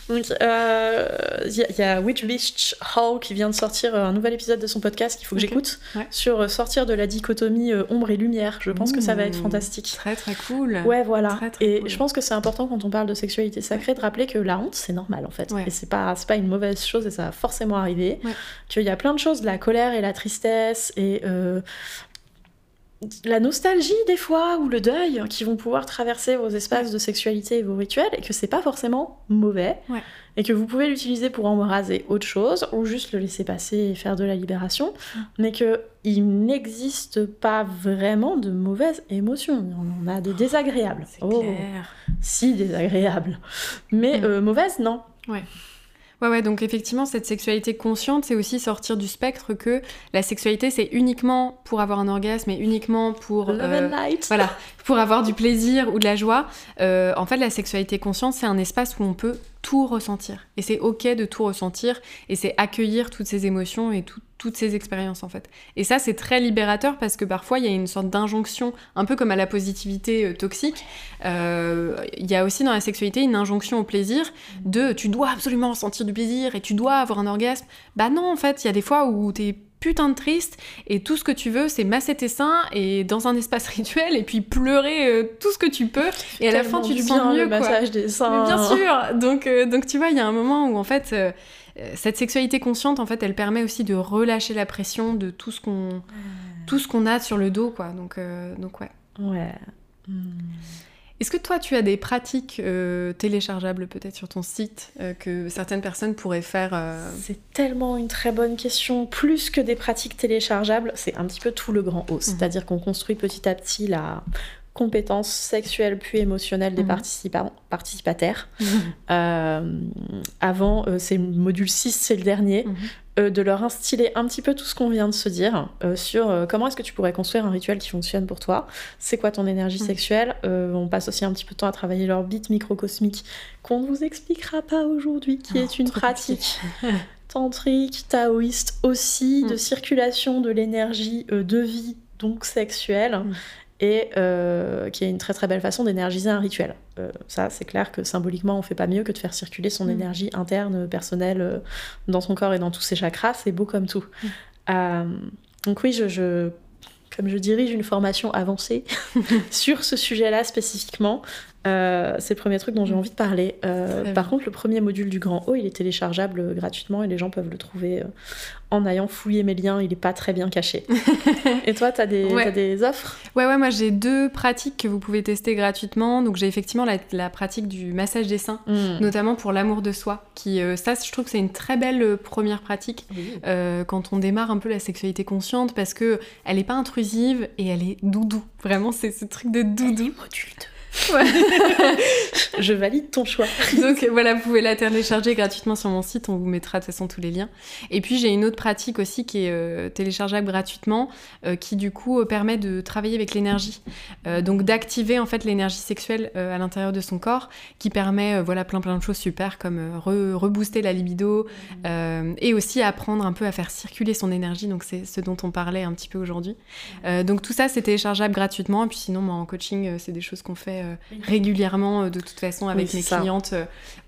Donc, euh, il y, a- il y a Witch Beach Hall qui vient de sortir euh, un nouvel épisode de son podcast qu'il faut que j'écoute Ouais. sur euh, sortir de la dichotomie euh, ombre et lumière. Je pense que ça va être fantastique. Très très cool. Ouais, voilà. Très, très et cool. je pense que c'est important quand on parle de sexualité sacrée de rappeler que la honte, c'est normal en fait. Ouais. Et c'est pas, pas une mauvaise chose et ça va forcément arriver. Qu'il y a plein de choses, de la colère et la tristesse et euh, la nostalgie des fois ou le deuil qui vont pouvoir traverser vos espaces de sexualité et vos rituels et que c'est pas forcément mauvais. Ouais. Et que vous pouvez l'utiliser pour embraser autre chose ou juste le laisser passer et faire de la libération. Mais que il n'existe pas vraiment de mauvaises émotions. On en a des désagréables. C'est Oh, clair. si désagréables. Mais euh, mauvaises, non. Ouais, ouais, donc effectivement, cette sexualité consciente, c'est aussi sortir du spectre que la sexualité, c'est uniquement pour avoir un orgasme et uniquement pour. Love euh, and light. voilà, pour avoir du plaisir ou de la joie. Euh, en fait, la sexualité consciente, c'est un espace où on peut tout ressentir. Et c'est ok de tout ressentir. Et c'est accueillir toutes ces émotions et tout- toutes ces expériences, en fait. Et ça, c'est très libérateur parce que parfois, il y a une sorte d'injonction, un peu comme à la positivité euh, toxique. Euh, Il y a aussi dans la sexualité une injonction au plaisir de tu dois absolument ressentir du plaisir et tu dois avoir un orgasme. Bah non, en fait, il y a des fois où t'es putain de triste et tout ce que tu veux c'est masser tes seins et dans un espace [laughs] rituel et puis pleurer euh, tout ce que tu peux et à la fin tu te sens bien, mieux le quoi. massage des seins. Mais bien [laughs] sûr donc, euh, donc tu vois il y a un moment où en fait euh, cette sexualité consciente en fait elle permet aussi de relâcher la pression de tout ce qu'on tout ce qu'on a sur le dos quoi donc, donc ouais. Ouais. Mm. Est-ce que toi, tu as des pratiques euh, téléchargeables peut-être sur ton site euh, que certaines personnes pourraient faire euh, C'est tellement une très bonne question. Plus que des pratiques téléchargeables, c'est un petit peu tout le grand Mhm. haut. C'est-à-dire qu'on construit petit à petit la compétence sexuelle puis émotionnelle des Mhm. participants, participataires. Euh, avant, c'est le module 6, c'est le dernier, Mhm. Euh, de leur instiller un petit peu tout ce qu'on vient de se dire euh, sur euh, comment est-ce que tu pourrais construire un rituel qui fonctionne pour toi, c'est quoi ton énergie Mhm. sexuelle? On passe aussi un petit peu de temps à travailler leur bit microcosmique qu'on ne vous expliquera pas aujourd'hui, qui Oh, est une pratique tantrique, taoïste aussi, de Mm. circulation de l'énergie de vie, donc sexuelle, Mm. Et euh, qui est une très très belle façon d'énergiser un rituel. Euh, ça, c'est clair que symboliquement, on fait pas mieux que de faire circuler son Mm. énergie interne, personnelle, euh, dans son corps et dans tous ses chakras. C'est beau comme tout. Mm. Euh, donc oui, je, je- comme je dirige une formation avancée [laughs] sur ce sujet-là spécifiquement, euh, c'est le premier truc dont j'ai envie de parler. Euh, par contre, le premier module du Grand O, il est téléchargeable euh, gratuitement et les gens peuvent le trouver en ayant fouillé mes liens. Il est pas très bien caché. [laughs] et toi, Ouais. t'as des offres? Ouais, ouais, moi j'ai deux pratiques que vous pouvez tester gratuitement. Donc j'ai effectivement la, la pratique du massage des seins, notamment pour l'amour de soi. Qui, euh, ça, je trouve que c'est une très belle première pratique quand on démarre un peu la sexualité consciente parce que elle est pas intrusive et elle est doudou. Vraiment, c'est ce truc de doudou. Module [laughs] je valide ton choix. Donc voilà, vous pouvez la télécharger gratuitement sur mon site, on vous mettra de toute façon tous les liens. Et puis j'ai une autre pratique aussi qui est euh, téléchargeable gratuitement, euh, qui du coup euh, permet de travailler avec l'énergie. donc d'activer en fait l'énergie sexuelle à l'intérieur de son corps, qui permet voilà plein plein de choses super comme rebooster la libido et aussi apprendre un peu à faire circuler son énergie. Donc c'est ce dont on parlait un petit peu aujourd'hui. donc tout ça c'est téléchargeable gratuitement. Et puis sinon moi en coaching c'est des choses qu'on fait régulièrement de toute façon avec mes clientes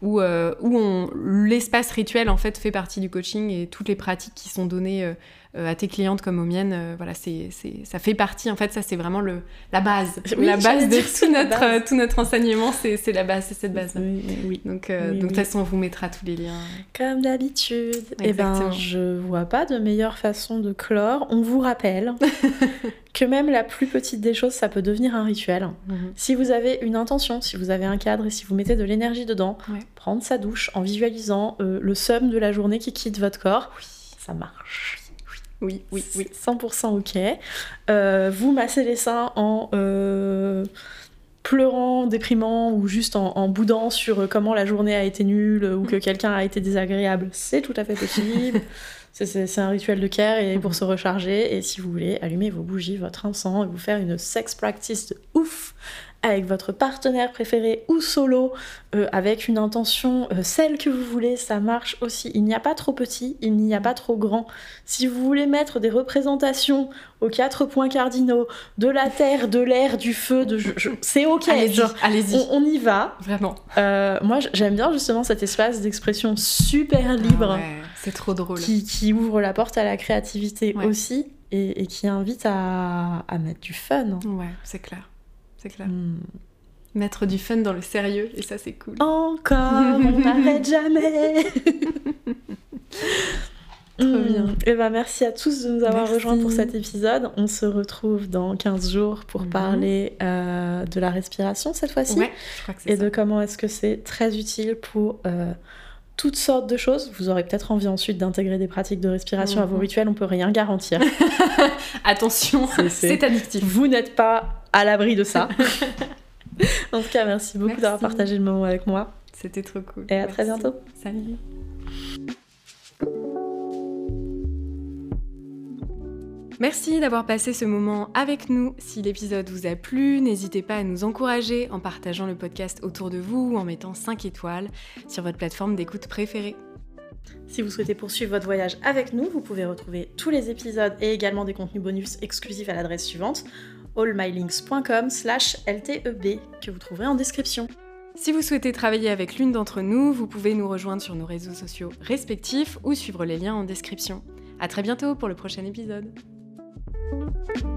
où, où l'espace rituel en fait fait partie du coaching et toutes les pratiques qui sont données euh, euh, à tes clientes comme aux miennes, euh, voilà, c'est, ça fait partie, en fait, ça c'est vraiment le, la base. [laughs] la base de tout notre, tout notre enseignement, c'est, la base, c'est cette base. Oui, oui. Donc, donc de toute façon, on vous mettra tous les liens. Comme d'habitude. Et eh ben, je vois pas de meilleure façon de clore. On vous rappelle [laughs] que même la plus petite des choses, ça peut devenir un rituel. Mhm. Si vous avez une intention, si vous avez un cadre et si vous mettez de l'énergie dedans, prendre sa douche en visualisant le somme de la journée qui quitte votre corps, oui. ça marche oui, oui, oui. 100% ok. Euh, vous massez les seins en euh, pleurant, déprimant ou juste en, boudant sur comment la journée a été nulle ou que mm. quelqu'un a été désagréable, c'est tout à fait possible. [laughs] c'est un rituel de care et pour mm-hmm. se recharger. Et si vous voulez, allumer vos bougies, votre encens et vous faire une sex practice de ouf avec votre partenaire préféré ou solo, euh, avec une intention, euh, celle que vous voulez, ça marche aussi. Il n'y a pas trop petit, il n'y a pas trop grand. Si vous voulez mettre des représentations aux quatre points cardinaux de la terre, de l'air, du feu, de c'est ok. Allez-y, On, y va. Vraiment. Euh, moi, j'aime bien justement cet espace d'expression super libre. Ah c'est trop drôle. Qui, ouvre la porte à la créativité aussi et, qui invite à, à mettre du fun. Ouais, c'est clair c'est clair. Hmm. Mettre du fun dans le sérieux, et ça, c'est cool. Encore, on [laughs] n'arrête jamais [laughs] Trop hmm. bien. Et eh ben, merci à tous de nous avoir rejoints pour cet épisode. On se retrouve dans 15 jours pour mhm. parler euh, de la respiration cette fois-ci. Ouais, je crois que et de comment est-ce que c'est très utile pour euh, toutes sortes de choses. Vous aurez peut-être envie ensuite d'intégrer des pratiques de respiration à vos mhm. rituels, on peut rien garantir. [laughs] Attention, [laughs] c'est addictif. Vous n'êtes pas à l'abri de ça. [laughs] en tout cas, merci beaucoup d'avoir partagé le moment avec moi. C'était trop cool. Et à très bientôt. Salut. Merci d'avoir passé ce moment avec nous. Si l'épisode vous a plu, n'hésitez pas à nous encourager en partageant le podcast autour de vous ou en mettant 5 étoiles sur votre plateforme d'écoute préférée. Si vous souhaitez poursuivre votre voyage avec nous, vous pouvez retrouver tous les épisodes et également des contenus bonus exclusifs à l'adresse suivante allmylinks.com slash lteb que vous trouverez en description. Si vous souhaitez travailler avec l'une d'entre nous, vous pouvez nous rejoindre sur nos réseaux sociaux respectifs ou suivre les liens en description. A très bientôt pour le prochain épisode. Thank you.